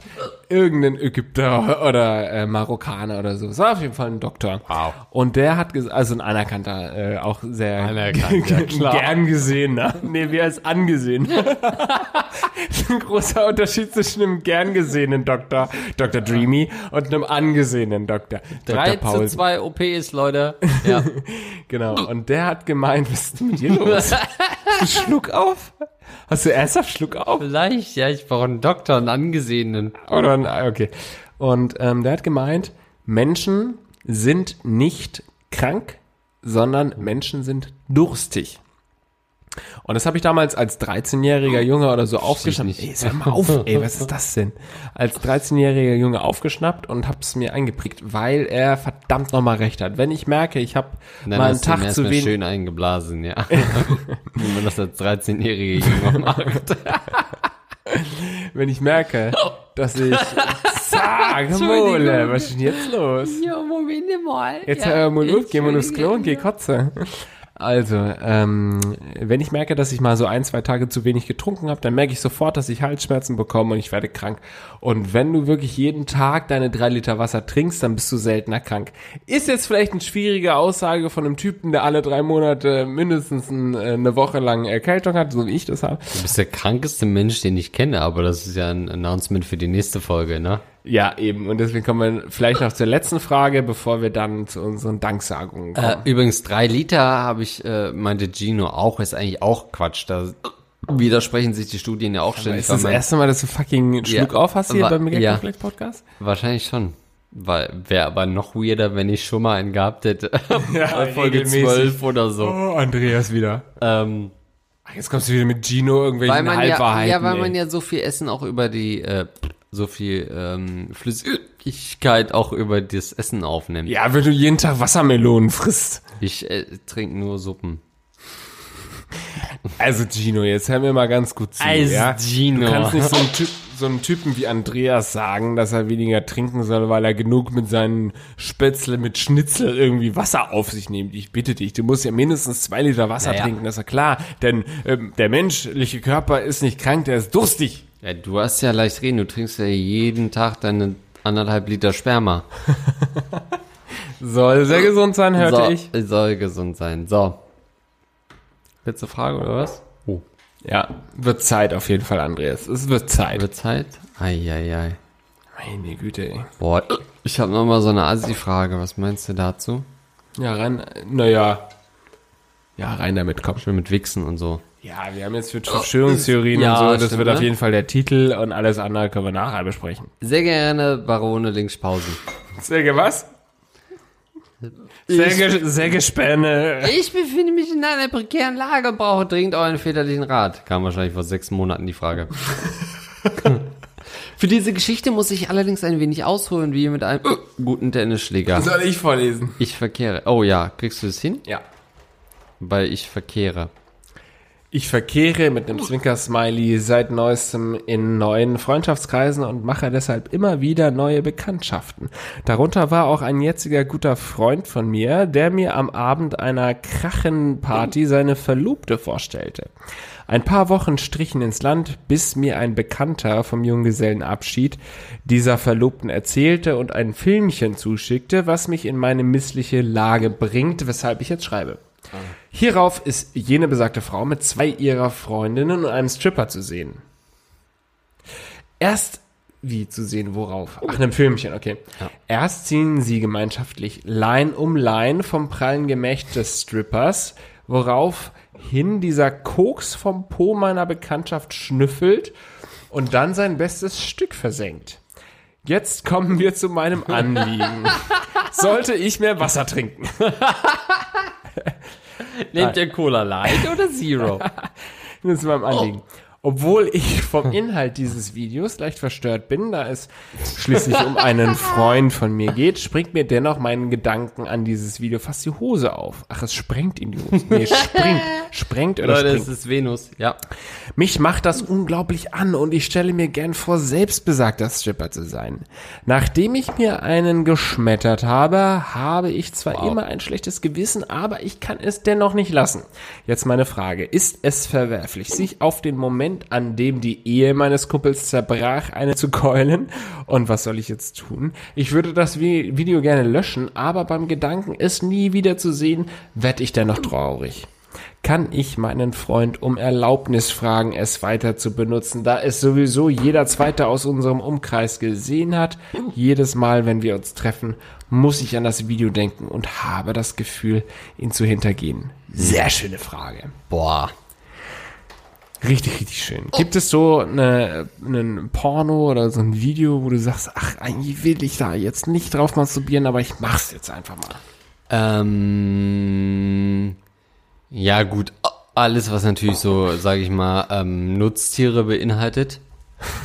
Irgendein Ägypter oder äh, Marokkaner oder so. Es war auf jeden Fall ein Doktor. Wow. Und der hat also ein anerkannter, äh, auch sehr Anerkannt, ja, klar. gern gesehener. Nee, wie als angesehen. ein großer Unterschied zwischen einem gern gesehenen Doktor, Dr. Dreamy, und einem angesehenen Doktor, Drei Dr. zu Paul. zwei OPs, Leute. Ja. Genau. Und der hat gemeint, was ist denn mit dir los? Schluck auf? Hast du ernsthaft Schluck auf? Vielleicht, ja, ich brauche einen Doktor, einen angesehenen. Oder ein, ah, okay. Und ähm, der hat gemeint, Menschen sind nicht krank, sondern Menschen sind durstig. Und das habe ich damals als 13-jähriger Junge oder so aufgeschnappt. Ey, hör mal auf, ey, was ist das denn? Als 13-jähriger Junge aufgeschnappt und hab's mir eingeprägt, weil er verdammt nochmal recht hat. Wenn ich merke, ich habe mal einen Tag zu wenig... schön eingeblasen, ja. Wie man das als 13-jährige Junge macht. Wenn ich merke, dass ich... Sag, Mole, was ist denn jetzt los? Ja, Moment mal. Jetzt hör mal auf, geh mal aufs Klo und geh kotzen. Also, ähm, wenn ich merke, dass ich mal so ein, zwei Tage zu wenig getrunken habe, dann merke ich sofort, dass ich Halsschmerzen bekomme und ich werde krank. Und wenn du wirklich jeden Tag deine drei Liter Wasser trinkst, dann bist du seltener krank. Ist jetzt vielleicht eine schwierige Aussage von einem Typen, der alle drei Monate mindestens äh, eine Woche lang Erkältung hat, so wie ich das habe. Du bist der krankeste Mensch, den ich kenne, aber das ist ja ein Announcement für die nächste Folge, ne? Ja, eben. Und deswegen kommen wir vielleicht noch zur letzten Frage, bevor wir dann zu unseren Danksagungen kommen. Äh, übrigens, drei Liter habe ich, äh, meinte Gino auch, ist eigentlich auch Quatsch. Da widersprechen sich die Studien ja auch ständig. Ist das man- erste Mal, dass du fucking Schluck Ja, auf hast hier beim ja. Megaflex Podcast? Wahrscheinlich schon. Weil wäre aber noch weirder, wenn ich schon mal einen gehabt hätte. Ja, Folge regelmäßig. 12 oder so. Oh, Andreas wieder. Ähm, jetzt kommst du wieder mit Gino irgendwelchen weil man ja, Halbwahrheiten. ja, weil ey. man ja so viel Essen auch über die, äh, so viel ähm, Flüssigkeit auch über das Essen aufnimmt. ja, wenn du jeden Tag Wassermelonen frisst. Ich äh, trinke nur Suppen. Also Gino, jetzt hör mir mal ganz gut zu. Also, ja? Gino. Du kannst nicht so einen, typ, so einen Typen wie Andreas sagen, dass er weniger trinken soll, weil er genug mit seinen Spätzle mit Schnitzel irgendwie Wasser auf sich nimmt. Ich bitte dich, du musst ja mindestens zwei Liter Wasser Naja. trinken, das ist ja klar. Denn ähm, der menschliche Körper ist nicht krank, der ist durstig. Ja, du hast ja leicht reden, du trinkst ja jeden Tag deine anderthalb Liter Sperma. Soll sehr gesund sein, hörte so, ich. Soll gesund sein. So. Letzte Frage, oder was? Oh. Ja, wird Zeit auf jeden Fall, Andreas. Es wird Zeit. Wird Zeit? Eieiei. Meine Güte, ey. Boah, ich habe noch mal so eine Assi-Frage. Was meinst du dazu? Ja, rein, naja. Ja, rein damit, komm. Schön mit Wichsen und so. Ja, wir haben jetzt für Verschwörungstheorien Ja, und so, das stimmt, wird ne? auf jeden Fall der Titel und alles andere können wir nachher besprechen. Sehr gerne Barone Linkspausen. Säge was? Säge, Sägespäne. Ich befinde mich in einer prekären Lage und brauche dringend euren väterlichen Rat. Kam wahrscheinlich vor sechs Monaten die Frage. Für diese Geschichte muss ich allerdings ein wenig ausholen, wie mit einem guten Tennisschläger. Soll ich vorlesen? Ich verkehre. Oh ja, kriegst du das hin? Ja. Weil ich verkehre. Ich verkehre mit einem Zwinker-Smiley seit neuestem in neuen Freundschaftskreisen und mache deshalb immer wieder neue Bekanntschaften. Darunter war auch ein jetziger guter Freund von mir, der mir am Abend einer Krachenparty seine Verlobte vorstellte. Ein paar Wochen strichen ins Land, bis mir ein Bekannter vom Junggesellenabschied dieser Verlobten erzählte und ein Filmchen zuschickte, was mich in meine missliche Lage bringt, weshalb ich jetzt schreibe. Hierauf ist jene besagte Frau mit zwei ihrer Freundinnen und einem Stripper zu sehen. Erst wie zu sehen, worauf? Ach, einem Filmchen, okay. Erst ziehen sie gemeinschaftlich Line um Line vom prallen Gemächt des Strippers, woraufhin dieser Koks vom Po meiner Bekanntschaft schnüffelt und dann sein bestes Stück versenkt. Jetzt kommen wir zu meinem Anliegen. Sollte ich mehr Wasser trinken? Nehmt ihr Cola Light oder Zero? Das ist meinem Anliegen. Obwohl ich vom Inhalt dieses Videos leicht verstört bin, da es schließlich um einen Freund von mir geht, springt mir dennoch meinen Gedanken an dieses Video fast die Hose auf. Ach, es sprengt in die Hose. Nee, springt. Sprengt oder Leute, springt. es ist Venus. Ja. Mich macht das unglaublich an und ich stelle mir gern vor, selbst besagter Stripper zu sein. Nachdem ich mir einen geschmettert habe, habe ich zwar immer ein schlechtes Gewissen, aber ich kann es dennoch nicht lassen. Jetzt meine Frage, ist es verwerflich, sich auf den Moment, an dem die Ehe meines Kumpels zerbrach, eine zu keulen? Und was soll ich jetzt tun? Ich würde das Vi- Video gerne löschen, aber beim Gedanken, es nie wieder zu sehen, werd ich dennoch traurig kann ich meinen Freund um Erlaubnis fragen, es weiter zu benutzen, da es sowieso jeder zweite aus unserem Umkreis gesehen hat. Jedes Mal, wenn wir uns treffen, muss ich an das Video denken und habe das Gefühl, ihn zu hintergehen. Sehr schöne Frage. Boah. Richtig, richtig schön. Gibt es so eine, einen Porno oder so ein Video, wo du sagst, ach, eigentlich will ich da jetzt nicht drauf masturbieren, aber ich mach's jetzt einfach mal. Ähm, ja, gut. Alles, was natürlich so, sage ich mal, ähm, Nutztiere beinhaltet.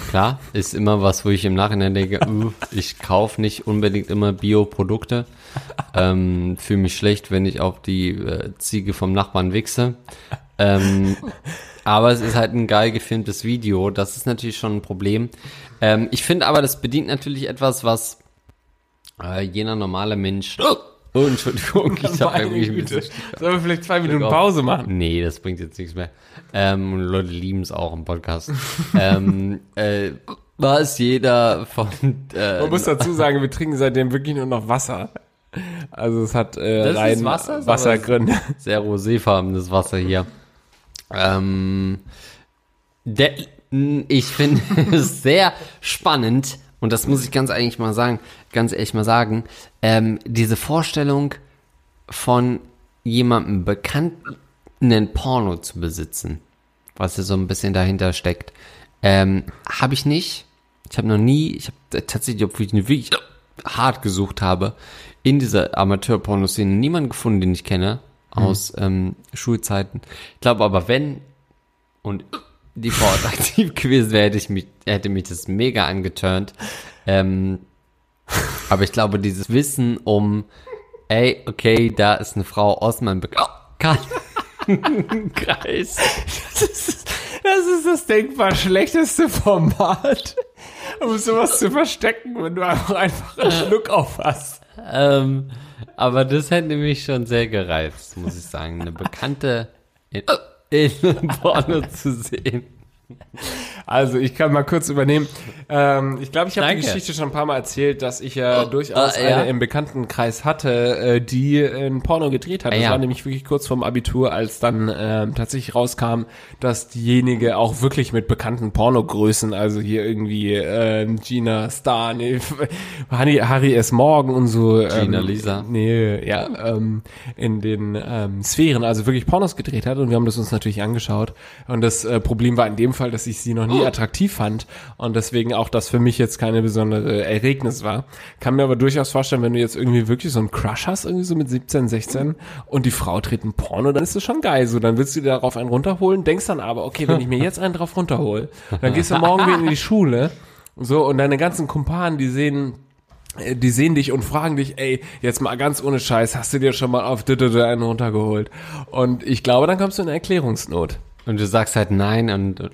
Klar, ist immer was, wo ich im Nachhinein denke, uh, ich kaufe nicht unbedingt immer Bioprodukte. Ähm, Fühle mich schlecht, wenn ich auf die äh, Ziege vom Nachbarn wichse. Ähm, aber es ist halt ein geil gefilmtes Video. Das ist natürlich schon ein Problem. Ähm, ich finde aber, das bedient natürlich etwas, was äh, jener normale Mensch. Oh, Entschuldigung, ich habe irgendwie ein bisschen. Sollen wir vielleicht zwei Minuten. Pause machen? Nee, das bringt jetzt nichts mehr. Ähm, und Leute lieben es auch im Podcast. ähm, äh, was jeder von äh, Man muss dazu sagen, wir trinken seitdem wirklich nur noch Wasser. Also es hat äh, rein Wasser, Wassergründe. sehr roséfarbenes Wasser hier. Ähm, der, ich finde es sehr spannend und das muss ich ganz eigentlich mal sagen, ganz ehrlich mal sagen, ähm, diese Vorstellung von jemandem bekannten Porno zu besitzen. was so ein bisschen dahinter steckt. Ähm, habe ich nicht. Ich habe noch nie, ich habe tatsächlich, obwohl ich wirklich hart gesucht habe, in dieser Amateur-Pornoszene niemanden gefunden, den ich kenne, aus ähm, Schulzeiten. Ich glaube aber, wenn und die Frau aktiv gewesen wäre, hätte ich mich, hätte mich das mega angeturnt. Ähm, aber ich glaube, dieses Wissen um, ey, okay, da ist eine Frau aus meinem Bekanntenkreis. Das ist, das ist das denkbar schlechteste Format, um sowas zu verstecken, wenn du einfach, einfach einen Schluck auf hast. Ähm, aber das hätte mich schon sehr gereizt, muss ich sagen. Eine Bekannte in, in Porno zu sehen. Also, ich kann mal kurz übernehmen. Ähm, ich glaube, ich habe die. Geschichte schon ein paar Mal erzählt, dass ich ja durchaus äh, ja. eine im Bekanntenkreis hatte, äh, die ein Porno gedreht hat. Das Ja. war nämlich wirklich kurz vorm Abitur, als dann ähm, tatsächlich rauskam, dass diejenige auch wirklich mit bekannten Pornogrößen, also hier irgendwie äh, Gina Star, nee, Harry, Harry S. Morgan und so. Gina ähm, Lisa. Nee, ja, ähm, in den ähm, Sphären, also wirklich Pornos gedreht hat und wir haben das uns natürlich angeschaut. Und das äh, Problem war in dem Fall, dass ich sie noch nie attraktiv fand und deswegen auch das für mich jetzt keine besondere Erregnis war. Kann mir aber durchaus vorstellen, wenn du jetzt irgendwie wirklich so einen Crush hast, irgendwie so mit 17, 16 und die Frau dreht ein Porno, dann ist das schon geil. So, dann willst du dir darauf einen runterholen, denkst dann aber, okay, wenn ich mir jetzt einen drauf runterhole, dann gehst du morgen wieder in die Schule so und deine ganzen Kumpanen, die sehen äh, die sehen dich und fragen dich, ey, jetzt mal ganz ohne Scheiß, hast du dir schon mal auf einen runtergeholt? Und ich glaube, dann kommst du in Erklärungsnot. Und du sagst halt nein und,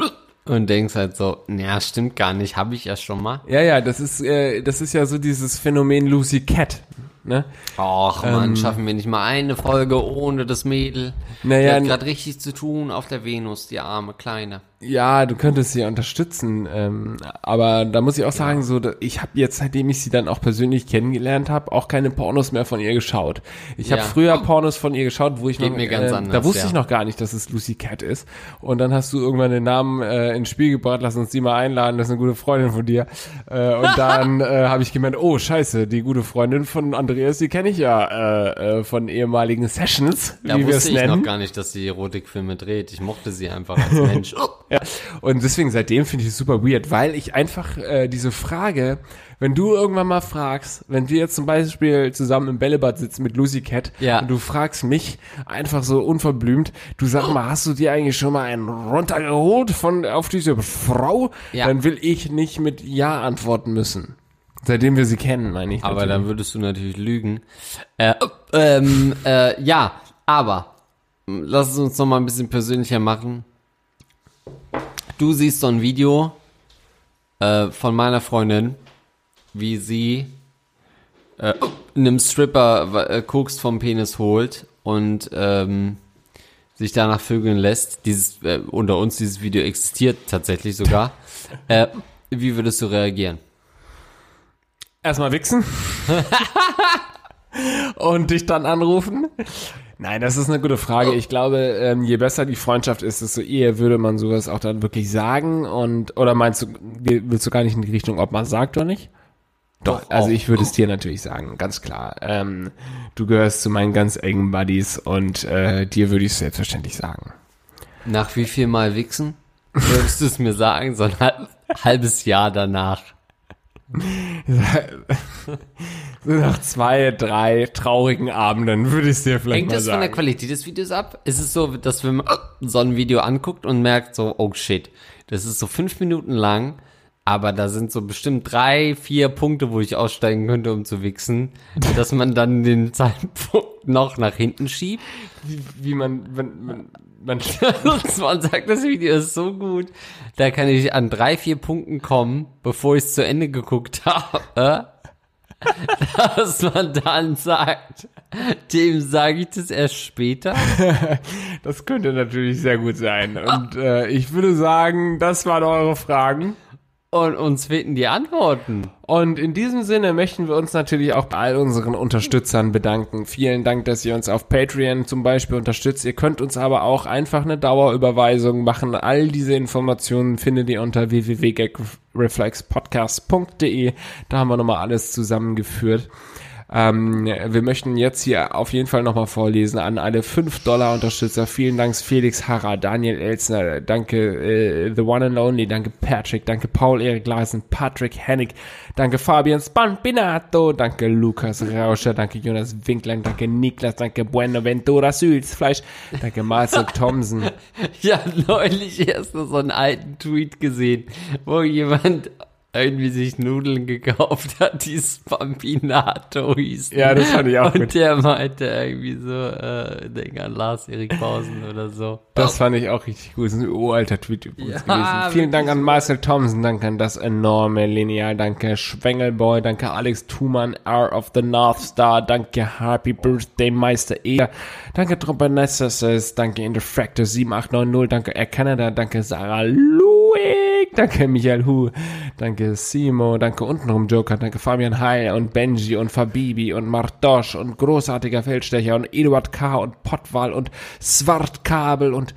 und denkst halt so, ja, stimmt gar nicht, habe ich ja schon mal. Ja, ja, das ist, äh, das ist ja so dieses Phänomen Lucy Cat. Ne? Och man, schaffen wir nicht mal eine Folge ohne das Mädel. Naja, die hat gerade richtig zu tun auf der Venus, die arme Kleine. Ja, du könntest sie unterstützen, ähm, aber da muss ich auch sagen, so, da- ich habe jetzt, seitdem ich sie dann auch persönlich kennengelernt habe, auch keine Pornos mehr von ihr geschaut. Ich habe Ja. früher Pornos von ihr geschaut, wo ich Geht noch, mir ganz äh, anders, da wusste ja. ich noch gar nicht, dass es Lucy Cat ist. Und dann hast du irgendwann den Namen äh, ins Spiel gebracht, lass uns die mal einladen, das ist eine gute Freundin von dir. Äh, und dann äh, habe ich gemeint, oh scheiße, die gute Freundin von Andreas, die kenne ich ja äh, äh, von ehemaligen Sessions, Da wie wir es wusste ich nennen. noch gar nicht, dass sie Erotikfilme dreht. Ich mochte sie einfach als Mensch. Ja, und deswegen seitdem finde ich es super weird, weil ich einfach äh, diese Frage, wenn du irgendwann mal fragst, wenn wir jetzt zum Beispiel zusammen im Bällebad sitzen mit Lucy Cat Ja. und du fragst mich einfach so unverblümt, du sag mal, hast du dir eigentlich schon mal einen runtergeholt von auf diese Frau? Ja. Dann will ich nicht mit Ja antworten müssen. Seitdem wir sie kennen, meine ich. Aber natürlich. dann würdest du natürlich lügen. Äh, ähm, äh, ja, aber lass es uns noch mal ein bisschen persönlicher machen. Du siehst so ein Video äh, von meiner Freundin, wie sie äh, einem Stripper äh, Koks vom Penis holt und ähm, sich danach vögeln lässt. Dieses äh, unter uns dieses Video existiert tatsächlich sogar. äh, wie würdest du reagieren? Erstmal wichsen. und dich dann anrufen. Nein, das ist eine gute Frage. Ich glaube, ähm, je besser die Freundschaft ist, desto eher würde man sowas auch dann wirklich sagen. Und oder meinst du, willst du gar nicht in die Richtung, ob man sagt oder nicht? Doch, Doch, also ich würde es dir natürlich sagen, ganz klar. Ähm, du gehörst zu meinen ganz engen Buddies und äh, dir würde ich es selbstverständlich sagen. Nach wie viel Mal wichsen? Würdest du es mir sagen? So ein halb, halbes Jahr danach. Nach zwei, drei traurigen Abenden würde ich es dir vielleicht Hängt mal das von sagen. der Qualität des Videos ab? Ist es so, dass wenn man so ein Video anguckt und merkt so, oh shit, das ist so fünf Minuten lang, aber da sind so bestimmt drei, vier Punkte, wo ich aussteigen könnte, um zu wichsen, dass man dann den Zeitpunkt noch nach hinten schiebt? wie, wie man, wenn, man, man man sagt, das Video ist so gut, da kann ich an drei, vier Punkten kommen, bevor ich es zu Ende geguckt habe, dass man dann sagt, dem sage ich das erst später. Das könnte natürlich sehr gut sein. Und äh, ich würde sagen, das waren eure Fragen. Und uns fehlten die Antworten. Und in diesem Sinne möchten wir uns natürlich auch bei all unseren Unterstützern bedanken. Vielen Dank, dass ihr uns auf Patreon zum Beispiel unterstützt. Ihr könnt uns aber auch einfach eine Dauerüberweisung machen. All diese Informationen findet ihr unter www.gagreflexpodcast.de. Da haben wir nochmal alles zusammengeführt. Ähm, wir möchten jetzt hier auf jeden Fall nochmal vorlesen an alle 5-Dollar-Unterstützer. Vielen Dank Felix Harrer, Daniel Elsner, danke äh, The One and Only, danke Patrick, danke Paul Erik Larsen, Patrick Hennig, danke Fabian Spampinato, danke Lukas Rauscher, danke Jonas Winkler, danke Niklas, danke Buenaventura Sülzfleisch, danke Marcel Thomsen. Ja, neulich erst so einen alten Tweet gesehen, wo jemand irgendwie sich Nudeln gekauft hat, die Spampinato hießen. Ja, das fand ich auch Und gut. der meinte irgendwie so, äh, denk an Lars Erik Pausen oder so. Das fand ich auch richtig gut. Das ist ein uralter Tweet übrigens Ja, gewesen. Vielen Dank an Marcel Thompson, danke an das enorme Lineal, danke Schwengelboy, danke Alex Thumann, R of the North Star, danke Happy Birthday Meister E, danke Trompenesses, danke Interfractor 7890, danke Air Canada, danke Sarah Luig, danke Michael Hu, danke Simo, danke untenrum Joker, danke Fabian Heil und Benji und Fabibi und Martosch und großartiger Feldstecher und Eduard K. und Pottwal und Swartkabel und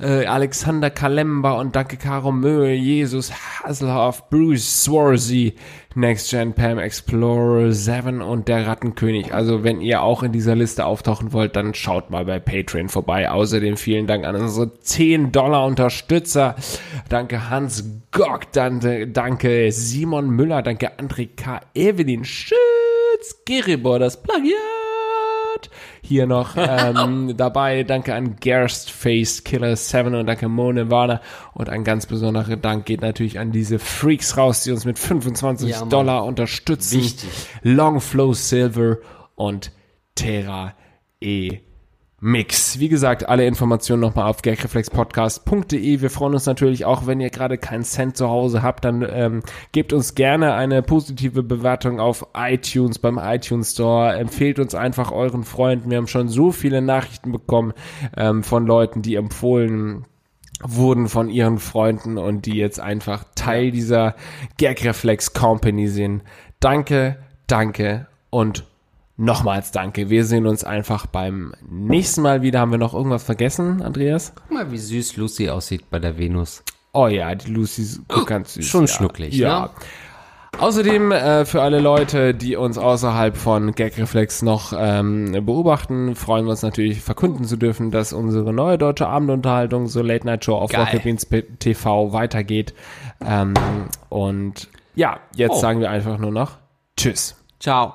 äh, Alexander Kalemba und danke Caro Möhe, Jesus Hasselhoff, Bruce Swarzy, Next Gen Pam Explorer 7 und der Rattenkönig. Also wenn ihr auch in dieser Liste auftauchen wollt, dann schaut mal bei Patreon vorbei. Außerdem vielen Dank an unsere 10 Dollar Unterstützer. Danke Hans Gock, danke, danke Simon Müller, danke André K. Evelyn Schütz, Geribor, das Plagiat. Hier noch ähm, dabei, danke an Gerst Face Killer 7 und danke Mo Nirvana und ein ganz besonderer Dank geht natürlich an diese Freaks raus, die uns mit 25 Ja. Dollar unterstützen. Wichtig. Long Flow Silver und Terra E Mix. Wie gesagt, alle Informationen nochmal auf gagreflexpodcast.de. Wir freuen uns natürlich auch, wenn ihr gerade keinen Cent zu Hause habt, dann ähm, gebt uns gerne eine positive Bewertung auf iTunes, beim iTunes Store. Empfehlt uns einfach euren Freunden. Wir haben schon so viele Nachrichten bekommen ähm, von Leuten, die empfohlen wurden von ihren Freunden und die jetzt einfach Teil dieser Gagreflex Company sind. Danke, danke und nochmals danke. Wir sehen uns einfach beim nächsten Mal wieder. Haben wir noch irgendwas vergessen, Andreas? Guck mal, wie süß Lucy aussieht bei der Venus. Oh ja, die Lucy ist ganz süß. Schon ja. schnucklig, Ja. ne? Außerdem äh, für alle Leute, die uns außerhalb von Gagreflex noch ähm, beobachten, freuen wir uns natürlich verkünden zu dürfen, dass unsere neue deutsche Abendunterhaltung, so Late Night Show auf. Rocket Beans TV weitergeht. Ähm, und ja, jetzt Oh. sagen wir einfach nur noch Tschüss. Ciao.